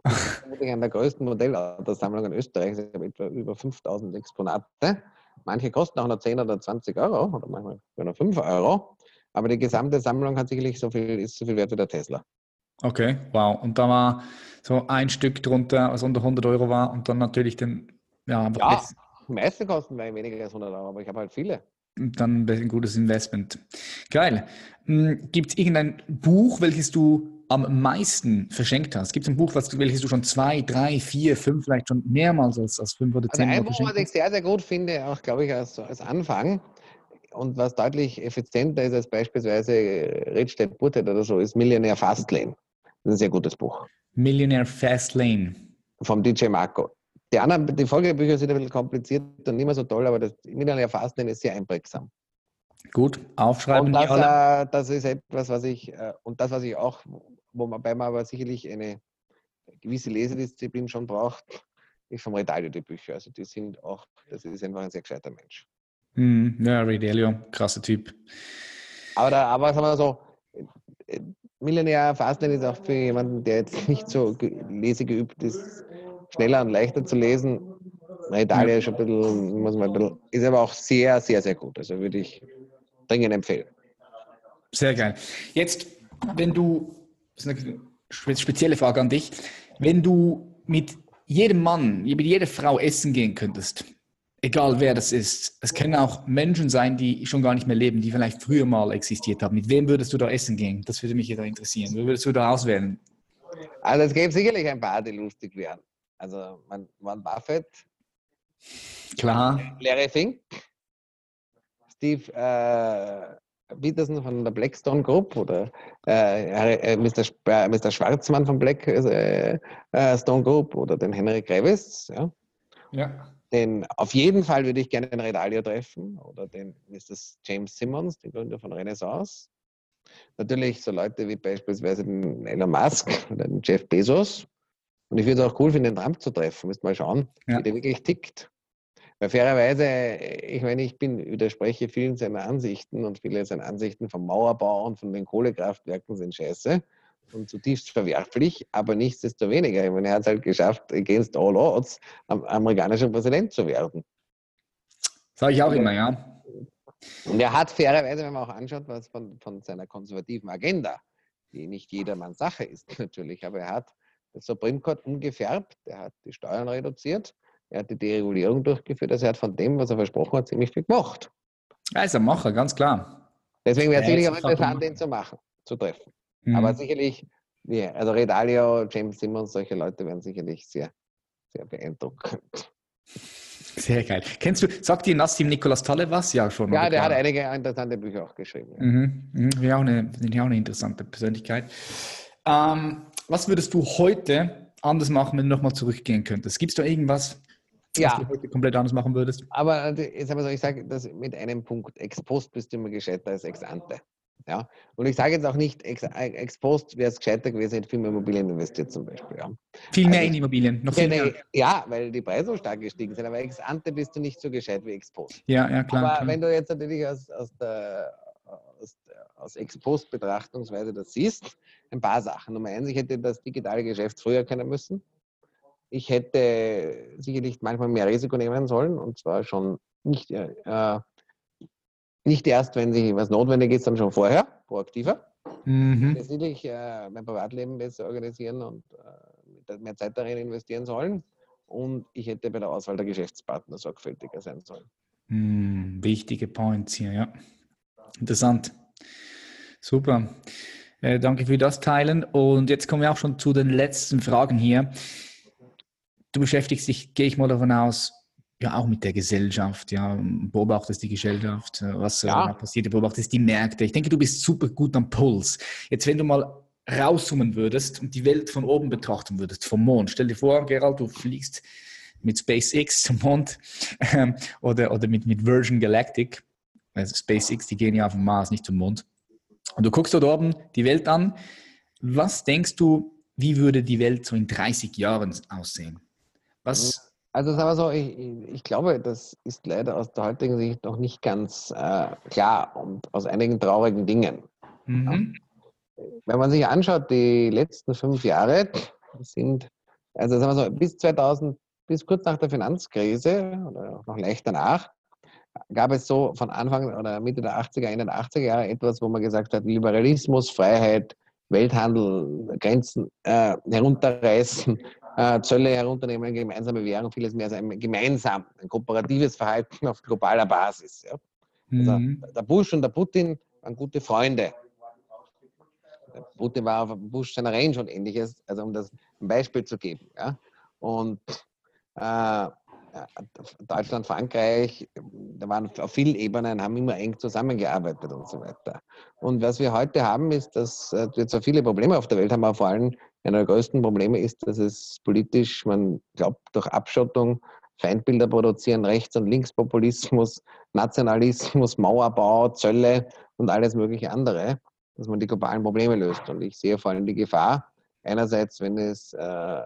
[SPEAKER 2] *laughs* Vermutlich eine der größten Modellautosammlungen Österreichs. Ich habe etwa über 5000 Exponate. Manche kosten auch nur 10 oder 20 Euro oder manchmal nur 5 Euro. Aber die gesamte Sammlung hat sicherlich so viel, ist so viel wert wie der Tesla.
[SPEAKER 1] Okay, wow. Und da war so ein Stück drunter, was unter 100 Euro war und dann natürlich den, ja, einfach
[SPEAKER 2] Ja. Die meisten kosten weniger als 100 Euro, aber ich habe halt viele.
[SPEAKER 1] dann ein gutes Investment. Geil. Gibt es irgendein Buch, welches du am meisten verschenkt hast? Gibt es ein Buch, was welches du schon zwei, drei, vier, fünf, vielleicht schon mehrmals als, als fünf oder
[SPEAKER 2] Also
[SPEAKER 1] zehn Mal
[SPEAKER 2] ein Buch, was ich sehr, sehr gut finde, auch glaube ich als, als Anfang und was deutlich effizienter ist als beispielsweise Rich Dad Poor Dad oder so, ist Millionaire Fastlane. Das ist ein sehr gutes Buch
[SPEAKER 1] Millionaire Fast Lane.
[SPEAKER 2] vom DJ Marco. Die anderen, die Folgebücher sind ein bisschen kompliziert und nicht mehr so toll, aber das Millionaire Fastlane ist sehr einprägsam.
[SPEAKER 1] Gut, aufschreiben
[SPEAKER 2] Und das, äh, das ist etwas, was ich, äh, und das, was ich auch, wobei man aber sicherlich eine gewisse Lesedisziplin schon braucht, ist vom Retalio die Bücher. Also die sind auch, das ist einfach ein sehr gescheiter Mensch.
[SPEAKER 1] Hm, ja, Ray Dalio, krasser Typ.
[SPEAKER 2] Aber, da, aber sagen wir mal so, Millionär Fastlane ist auch für jemanden, der jetzt *laughs* nicht so ge- lesegeübt ist, schneller und leichter zu lesen. Retalio ist schon ein bisschen, muss man ein bisschen, ist aber auch sehr, sehr, sehr gut. Also würde ich dringend empfehlen.
[SPEAKER 1] Sehr geil. Jetzt, wenn du, das ist eine spe- spezielle Frage an dich, wenn du mit jedem Mann, mit jeder Frau essen gehen könntest, egal wer das ist, es können auch Menschen sein, die schon gar nicht mehr leben, die vielleicht früher mal existiert haben. Mit wem würdest du da essen gehen? Das würde mich da interessieren. Wer würdest du da auswählen?
[SPEAKER 2] Also es gäbe sicherlich ein paar, die lustig wären. Also man, Warren Buffett,
[SPEAKER 1] Klar.
[SPEAKER 2] Larry Fink, Steve äh, Peterson von der Blackstone Group oder äh, äh, Mr. Sp äh, Mr. Schwarzmann von Blackstone äh, Stone Group oder den Henry Krevis. Ja.
[SPEAKER 1] Ja.
[SPEAKER 2] Den, auf jeden Fall würde ich gerne den Redalio treffen oder den Mr. James Simmons, den Gründer von Renaissance. Natürlich so Leute wie beispielsweise den Elon Musk oder den Jeff Bezos. Und ich würde es auch cool finden, den Trump zu treffen. Müsst mal schauen,
[SPEAKER 1] Ja.
[SPEAKER 2] wie der wirklich tickt. Weil fairerweise, ich meine, ich bin, widerspreche vielen seiner Ansichten und viele seiner Ansichten vom Mauerbau und von den Kohlekraftwerken sind scheiße und zutiefst verwerflich, aber nichtsdestoweniger. Ich meine, er hat es halt geschafft, against all odds, am amerikanischer Präsident zu werden.
[SPEAKER 1] Sage ich auch immer, ja.
[SPEAKER 2] Und er hat fairerweise, wenn man auch anschaut, was von, von seiner konservativen Agenda, die nicht jedermanns Sache ist *laughs* natürlich, aber er hat das Supreme Court umgefärbt, er hat die Steuern reduziert, er hat die Deregulierung durchgeführt, also er hat von dem, was er versprochen hat, ziemlich viel gemacht.
[SPEAKER 1] Er ist ein Macher, ganz klar.
[SPEAKER 2] Deswegen wäre es sicherlich auch interessant, den zu machen, zu treffen.
[SPEAKER 1] Mhm.
[SPEAKER 2] Aber sicherlich, ja, also Redalio, James Simmons, solche Leute wären sicherlich sehr, sehr beeindruckend.
[SPEAKER 1] Sehr geil. Kennst du, sagt dir Nassim Nicolas Taleb was? Ja, schon.
[SPEAKER 2] Ja, der hat einige interessante Bücher auch geschrieben. Ja.
[SPEAKER 1] Mhm. Mhm. Ja, auch eine, ich auch eine interessante Persönlichkeit. Ähm, was würdest du heute anders machen, wenn du nochmal zurückgehen könntest? Gibt es da irgendwas,
[SPEAKER 2] Ja.
[SPEAKER 1] was du heute komplett anders machen würdest?
[SPEAKER 2] Aber jetzt aber so, ich sage das mit einem Punkt, ex post bist du immer gescheiter als ex ante. Ja? Und ich sage jetzt auch nicht, ex, ex post wäre es gescheiter gewesen, hätte viel mehr Immobilien investiert zum Beispiel. Ja,
[SPEAKER 1] Viel mehr
[SPEAKER 2] Also-
[SPEAKER 1] in Immobilien, noch viel mehr.
[SPEAKER 2] ja weil die Preise so stark gestiegen sind, aber ex ante bist du nicht so gescheit wie ex post.
[SPEAKER 1] Ja, ja, klar.
[SPEAKER 2] aber
[SPEAKER 1] klar.
[SPEAKER 2] wenn du jetzt natürlich aus, aus der aus, aus ex post Betrachtungsweise das siehst, ein paar Sachen. Nummer eins, ich hätte das digitale Geschäft früher kennen müssen. Ich hätte sicherlich manchmal mehr Risiko nehmen sollen und zwar schon nicht, äh, nicht erst, wenn sich was notwendig ist, sondern schon vorher, proaktiver.
[SPEAKER 1] mhm.
[SPEAKER 2] Letztlich äh, mein Privatleben besser organisieren und äh, mehr Zeit darin investieren sollen. Und ich hätte bei der Auswahl der Geschäftspartner sorgfältiger sein sollen.
[SPEAKER 1] Hm, wichtige Points hier, ja. Interessant. Super. Äh, danke für das Teilen. Und jetzt kommen wir auch schon zu den letzten Fragen hier. Du beschäftigst dich, gehe ich mal davon aus, ja auch mit der Gesellschaft, ja, beobachtest die Gesellschaft, äh, was
[SPEAKER 2] Ja.
[SPEAKER 1] passiert, beobachtest die Märkte. Ich denke, du bist super gut am Puls. Jetzt, wenn du mal rauszoomen würdest und die Welt von oben betrachten würdest, vom Mond. Stell dir vor, Gerald, du fliegst mit SpaceX zum Mond ähm, oder, oder mit, mit Virgin Galactic. Also SpaceX, die gehen ja auf den Mars, nicht zum Mond. Und du guckst dort oben die Welt an. Was denkst du, wie würde die Welt so in 30 Jahren aussehen? Was?
[SPEAKER 2] Also sagen wir so, ich, ich glaube, das ist leider aus der heutigen Sicht noch nicht ganz äh, klar und aus einigen traurigen Dingen.
[SPEAKER 1] Mhm.
[SPEAKER 2] Wenn man sich anschaut, die letzten fünf Jahre sind, also sagen wir so, bis 2000, bis kurz nach der Finanzkrise oder noch leicht danach, gab es so von Anfang oder Mitte der 80er, Ende der 80er Jahre etwas, wo man gesagt hat, Liberalismus, Freiheit, Welthandel, Grenzen äh, herunterreißen, Zölle herunternehmen, gemeinsame Währung, vieles mehr, also ein gemeinsam, ein kooperatives Verhalten auf globaler Basis. Ja. Also
[SPEAKER 1] Mhm.
[SPEAKER 2] der Bush und der Putin waren gute Freunde. Putin war auf Bush seiner Range und ähnliches, also um das ein Beispiel zu geben. Ja? Und äh, Deutschland, Frankreich, da waren auf vielen Ebenen, haben immer eng zusammengearbeitet und so weiter. Und was wir heute haben, ist, dass äh, wir zwar viele Probleme auf der Welt haben, aber vor allem einer der größten Probleme ist, dass es politisch, man glaubt, durch Abschottung Feindbilder produzieren, Rechts- und Linkspopulismus, Nationalismus, Mauerbau, Zölle und alles mögliche andere, dass man die globalen Probleme löst. Und ich sehe vor allem die Gefahr, einerseits, wenn es äh,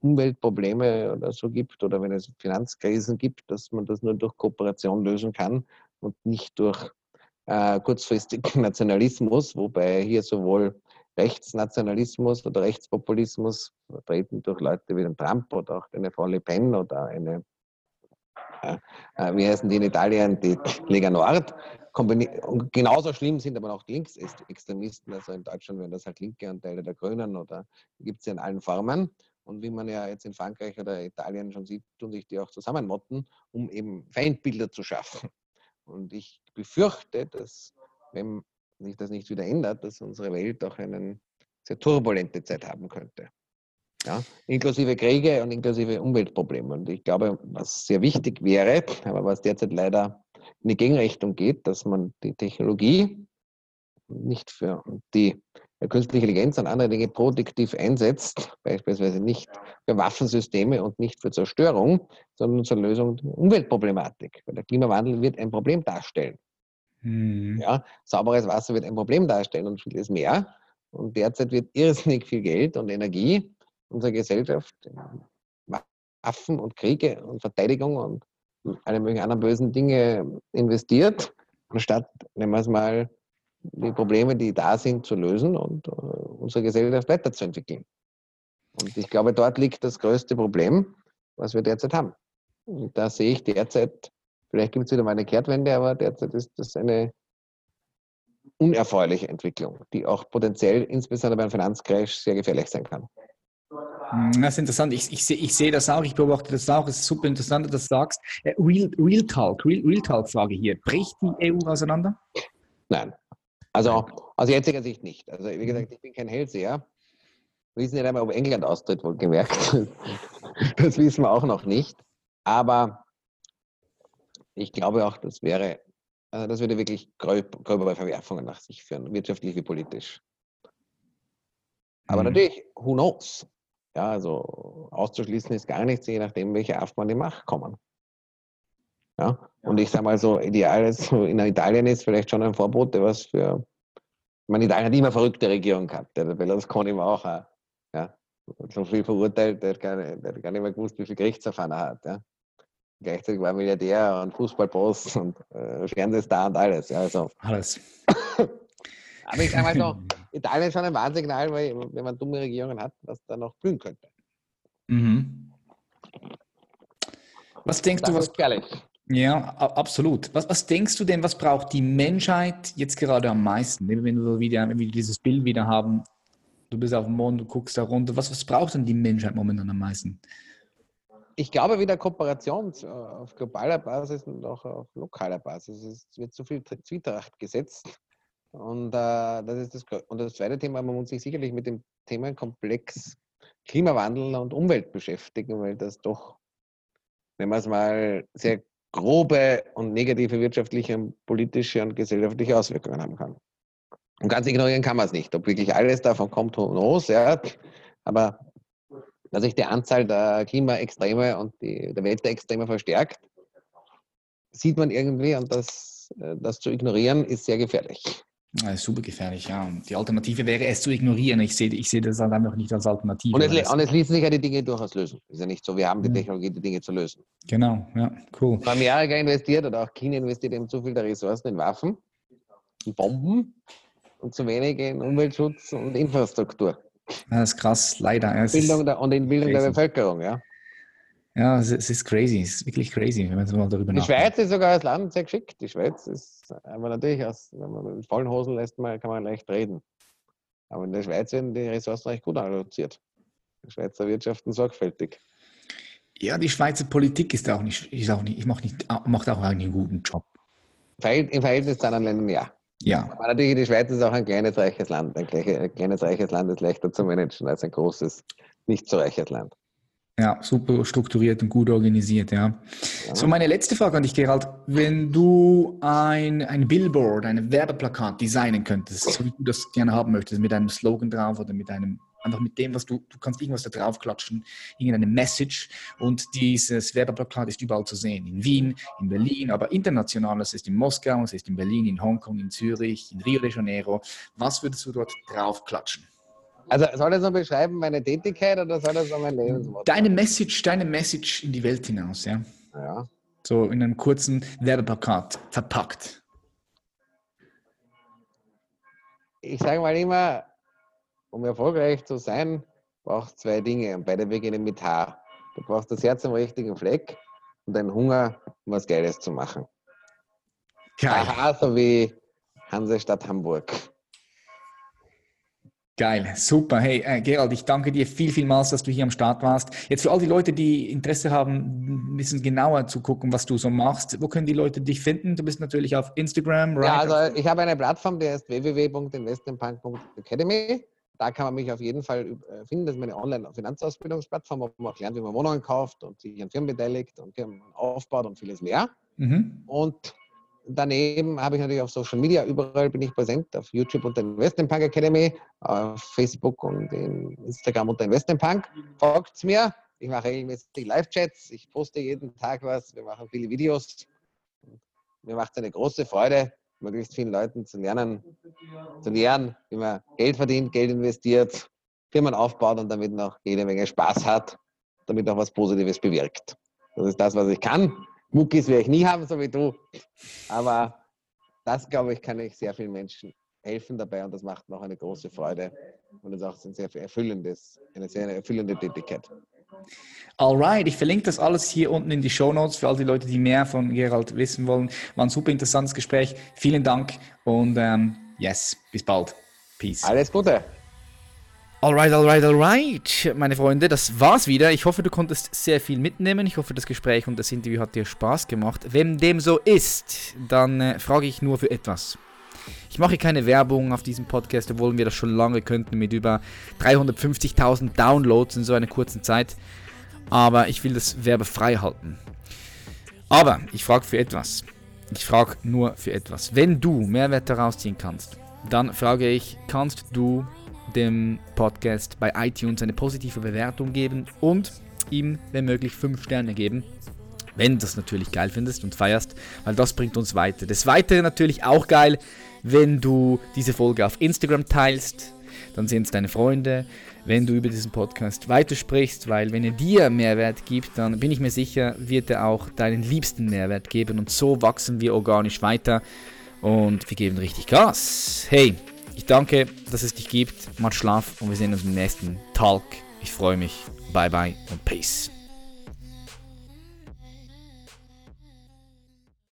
[SPEAKER 2] Umweltprobleme oder so gibt oder wenn es Finanzkrisen gibt, dass man das nur durch Kooperation lösen kann und nicht durch äh, kurzfristigen *laughs* Nationalismus, wobei hier sowohl Rechtsnationalismus oder Rechtspopulismus, vertreten durch Leute wie den Trump oder auch eine Frau Le Pen oder eine, äh, äh wie heißen die in Italien, die Lega Nord, und genauso schlimm sind aber auch die Linksextremisten. Also in Deutschland wären das halt Linke und Teile der Grünen oder gibt es ja in allen Formen. Und wie man ja jetzt in Frankreich oder Italien schon sieht, tun sich die auch zusammenmotten, um eben Feindbilder zu schaffen. Und ich befürchte, dass, wenn sich das nicht wieder ändert, dass unsere Welt auch eine sehr turbulente Zeit haben könnte. Ja, inklusive Kriege und inklusive Umweltprobleme. Und ich glaube, was sehr wichtig wäre, aber was derzeit leider in die Gegenrichtung geht, dass man die Technologie nicht für die künstliche Intelligenz und andere Dinge produktiv einsetzt, beispielsweise nicht für Waffensysteme und nicht für Zerstörung, sondern zur Lösung der Umweltproblematik. Weil der Klimawandel wird ein Problem darstellen. Mhm. Ja, sauberes Wasser wird ein Problem darstellen und vieles mehr. Und derzeit wird irrsinnig viel Geld und Energie unserer Gesellschaft Waffen und Kriege und Verteidigung und alle möglichen anderen bösen Dinge investiert, anstatt, nehmen wir es mal, die Probleme, die da sind, zu lösen und uh, unsere Gesellschaft weiterzuentwickeln. Und ich glaube, dort liegt das größte Problem, was wir derzeit haben. Und da sehe ich derzeit, vielleicht gibt es wieder mal eine Kehrtwende, aber derzeit ist das eine unerfreuliche Entwicklung, die auch potenziell, insbesondere beim Finanzcrash, sehr gefährlich sein kann.
[SPEAKER 1] Hm, das ist interessant. Ich, ich, sehe, ich sehe das auch, ich beobachte das auch. Es ist super interessant, dass du das sagst. Äh, Real, Real Talk, Real, Real Talk Frage hier. Bricht die EU auseinander?
[SPEAKER 2] Nein. Also aus jetziger Sicht nicht. Also wie gesagt, ich bin kein Hellseher. Wir wissen ja nicht einmal, ob England austritt, wohl gemerkt. *laughs* das wissen wir auch noch nicht. Aber ich glaube auch, das wäre, also das würde wirklich gröbere Verwerfungen nach sich führen, wirtschaftlich wie politisch. Aber mhm. natürlich, who knows? Ja, also auszuschließen ist gar nichts, je nachdem, welche Affen an die Macht kommen. Ja, und ich sage mal so, ideal ist, so in Italien ist vielleicht schon ein Vorbote, was für, ich meine, Italien hat immer verrückte Regierung gehabt. Der Berlusconi war auch, ein, ja, so viel verurteilt, der hat, gar nicht, der hat gar nicht mehr gewusst, wie viel Gerichtsverfahren er hat. Ja. Gleichzeitig war Milliardär und Fußballboss und äh, Fernsehstar und alles. Ja, also.
[SPEAKER 1] Alles. *coughs*
[SPEAKER 2] Aber ich sage mal so, *coughs* Italien ist schon ein Warnsignal, weil wenn man dumme Regierungen hat, was da noch blühen könnte. Mhm.
[SPEAKER 1] Was denkst das du, was. Gefährlich. Ja, absolut. Was, was denkst du denn, was braucht die Menschheit jetzt gerade am meisten? Wenn wir wieder, wenn wir dieses Bild wieder haben, du bist auf dem Mond, du guckst da runter, was, was braucht denn die Menschheit momentan am meisten?
[SPEAKER 2] Ich glaube wieder Kooperation äh, auf globaler Basis und auch auf lokaler Basis. Es wird zu viel Zwietracht gesetzt und, äh, das ist das, und das zweite Thema, man muss sich sicherlich mit dem Themenkomplex Klimawandel und Umwelt beschäftigen, weil das doch, wenn man es mal sehr grobe und negative wirtschaftliche, und politische und gesellschaftliche Auswirkungen haben kann. Und ganz ignorieren kann man es nicht. Ob wirklich alles davon kommt, who knows, ja. Aber dass sich die Anzahl der Klimaextreme und die, der Wetterextreme verstärkt, sieht man irgendwie und das, äh, das zu ignorieren ist sehr gefährlich.
[SPEAKER 1] Super gefährlich, ja. Die Alternative wäre es zu ignorieren. Ich sehe, ich sehe das halt einfach nicht als Alternative.
[SPEAKER 2] Und es, und es ließen sich ja die Dinge durchaus lösen. Ist ja nicht so, wir haben die Technologie, die Dinge zu lösen.
[SPEAKER 1] Genau, ja, cool.
[SPEAKER 2] Amerika investiert oder auch China investiert eben zu viel der Ressourcen in Waffen, in Bomben und zu wenig in Umweltschutz und Infrastruktur.
[SPEAKER 1] Das ist krass, leider.
[SPEAKER 2] Ja, Bildung der, und in Bildung crazy. der Bevölkerung, ja.
[SPEAKER 1] Ja, es, ist crazy, es ist wirklich crazy, wenn man mal darüber
[SPEAKER 2] nachdenkt. Die Schweiz ist sogar als Land sehr geschickt. Die Schweiz ist, aber natürlich, aus, wenn man mit vollen Hosen lässt, man, kann man leicht reden. Aber in der Schweiz werden die Ressourcen recht gut alloziert. Die Schweizer wirtschaften sorgfältig.
[SPEAKER 1] Ja, die Schweizer Politik ist auch nicht, ist auch nicht, macht, nicht, macht auch einen guten Job.
[SPEAKER 2] Im Verhältnis zu anderen Ländern, ja.
[SPEAKER 1] Ja.
[SPEAKER 2] Aber natürlich, die Schweiz ist auch ein kleines, reiches Land. Ein, kleines, reiches Land ist leichter zu managen als ein großes, nicht so reiches Land.
[SPEAKER 1] Ja, super strukturiert und gut organisiert, ja. ja. So, meine letzte Frage an dich, Gerald. Wenn du ein, ein Billboard, ein Werbeplakat designen könntest, so wie du das gerne haben möchtest, mit einem Slogan drauf oder mit einem, einfach mit dem, was du, du kannst irgendwas da drauf klatschen, irgendeine Message und dieses Werbeplakat ist überall zu sehen. In Wien, in Berlin, aber international, es ist in Moskau, es ist in Berlin, in Hongkong, in Zürich, in Rio de Janeiro. Was würdest du dort drauf klatschen?
[SPEAKER 2] Also soll das noch beschreiben, meine Tätigkeit oder soll das noch mein Lebenswort?
[SPEAKER 1] Deine Message, deine Message in die Welt hinaus, ja.
[SPEAKER 2] Ja.
[SPEAKER 1] So in einem kurzen Werbeplakat verpackt.
[SPEAKER 2] Ich sage mal immer, um erfolgreich zu sein, brauchst du zwei Dinge und beide beginnen mit H. Du brauchst das Herz am richtigen Fleck und einen Hunger, um was Geiles zu machen. Geil. Aha, so wie Hansestadt Hamburg.
[SPEAKER 1] Geil, super. Hey, äh, Gerald, ich danke dir viel, vielmals, dass du hier am Start warst. Jetzt für all die Leute, die Interesse haben, ein bisschen genauer zu gucken, was du so machst, wo können die Leute dich finden? Du bist natürlich auf Instagram,
[SPEAKER 2] right? Ja, also ich habe eine Plattform, die heißt www.investmentpunk.academy. Da kann man mich auf jeden Fall äh, finden. Das ist meine Online-Finanzausbildungsplattform, wo man auch lernt, wie man Wohnungen kauft und sich an Firmen beteiligt und Firmen aufbaut und vieles mehr. Mhm. Und daneben habe ich natürlich auf Social Media, überall bin ich präsent, auf YouTube unter Investment Punk Academy, auf Facebook und in Instagram unter Investment Punk. Folgt mir, ich mache regelmäßig Live-Chats, ich poste jeden Tag was, wir machen viele Videos. Mir macht es eine große Freude, möglichst vielen Leuten zu lernen, zu lernen, wie man Geld verdient, Geld investiert, Firmen aufbaut und damit noch jede Menge Spaß hat, damit noch was Positives bewirkt. Das ist das, was ich kann. Muckis werde ich nie haben, so wie du. Aber das, glaube ich, kann ich sehr vielen Menschen helfen dabei und das macht noch eine große Freude und ist auch ein sehr erfüllendes, eine sehr erfüllende Tätigkeit.
[SPEAKER 1] Alright, ich verlinke das alles hier unten in die Show Notes für all die Leute, die mehr von Gerald wissen wollen. War ein super interessantes Gespräch. Vielen Dank und ähm, yes, bis bald. Peace.
[SPEAKER 2] Alles Gute.
[SPEAKER 1] Alright, alright, alright, meine Freunde, das war's wieder. Ich hoffe, du konntest sehr viel mitnehmen. Ich hoffe, das Gespräch und das Interview hat dir Spaß gemacht. Wenn dem so ist, dann äh, frage ich nur für etwas. Ich mache keine Werbung auf diesem Podcast, obwohl wir das schon lange könnten mit über 350.000 Downloads in so einer kurzen Zeit. Aber ich will das werbefrei halten. Aber ich frage für etwas. Ich frage nur für etwas. Wenn du Mehrwert daraus ziehen kannst, dann frage ich, kannst du dem Podcast bei iTunes eine positive Bewertung geben und ihm, wenn möglich, 5 Sterne geben. Wenn du das natürlich geil findest und feierst, weil das bringt uns weiter. Des Weiteren natürlich auch geil, wenn du diese Folge auf Instagram teilst, dann sehen es deine Freunde. Wenn du über diesen Podcast weitersprichst, weil wenn er dir Mehrwert gibt, dann bin ich mir sicher, wird er auch deinen liebsten Mehrwert geben und so wachsen wir organisch weiter und wir geben richtig Gas. Hey, ich danke, dass es dich gibt. Mach Schlaf und wir sehen uns im nächsten Talk. Ich freue mich. Bye bye und Peace.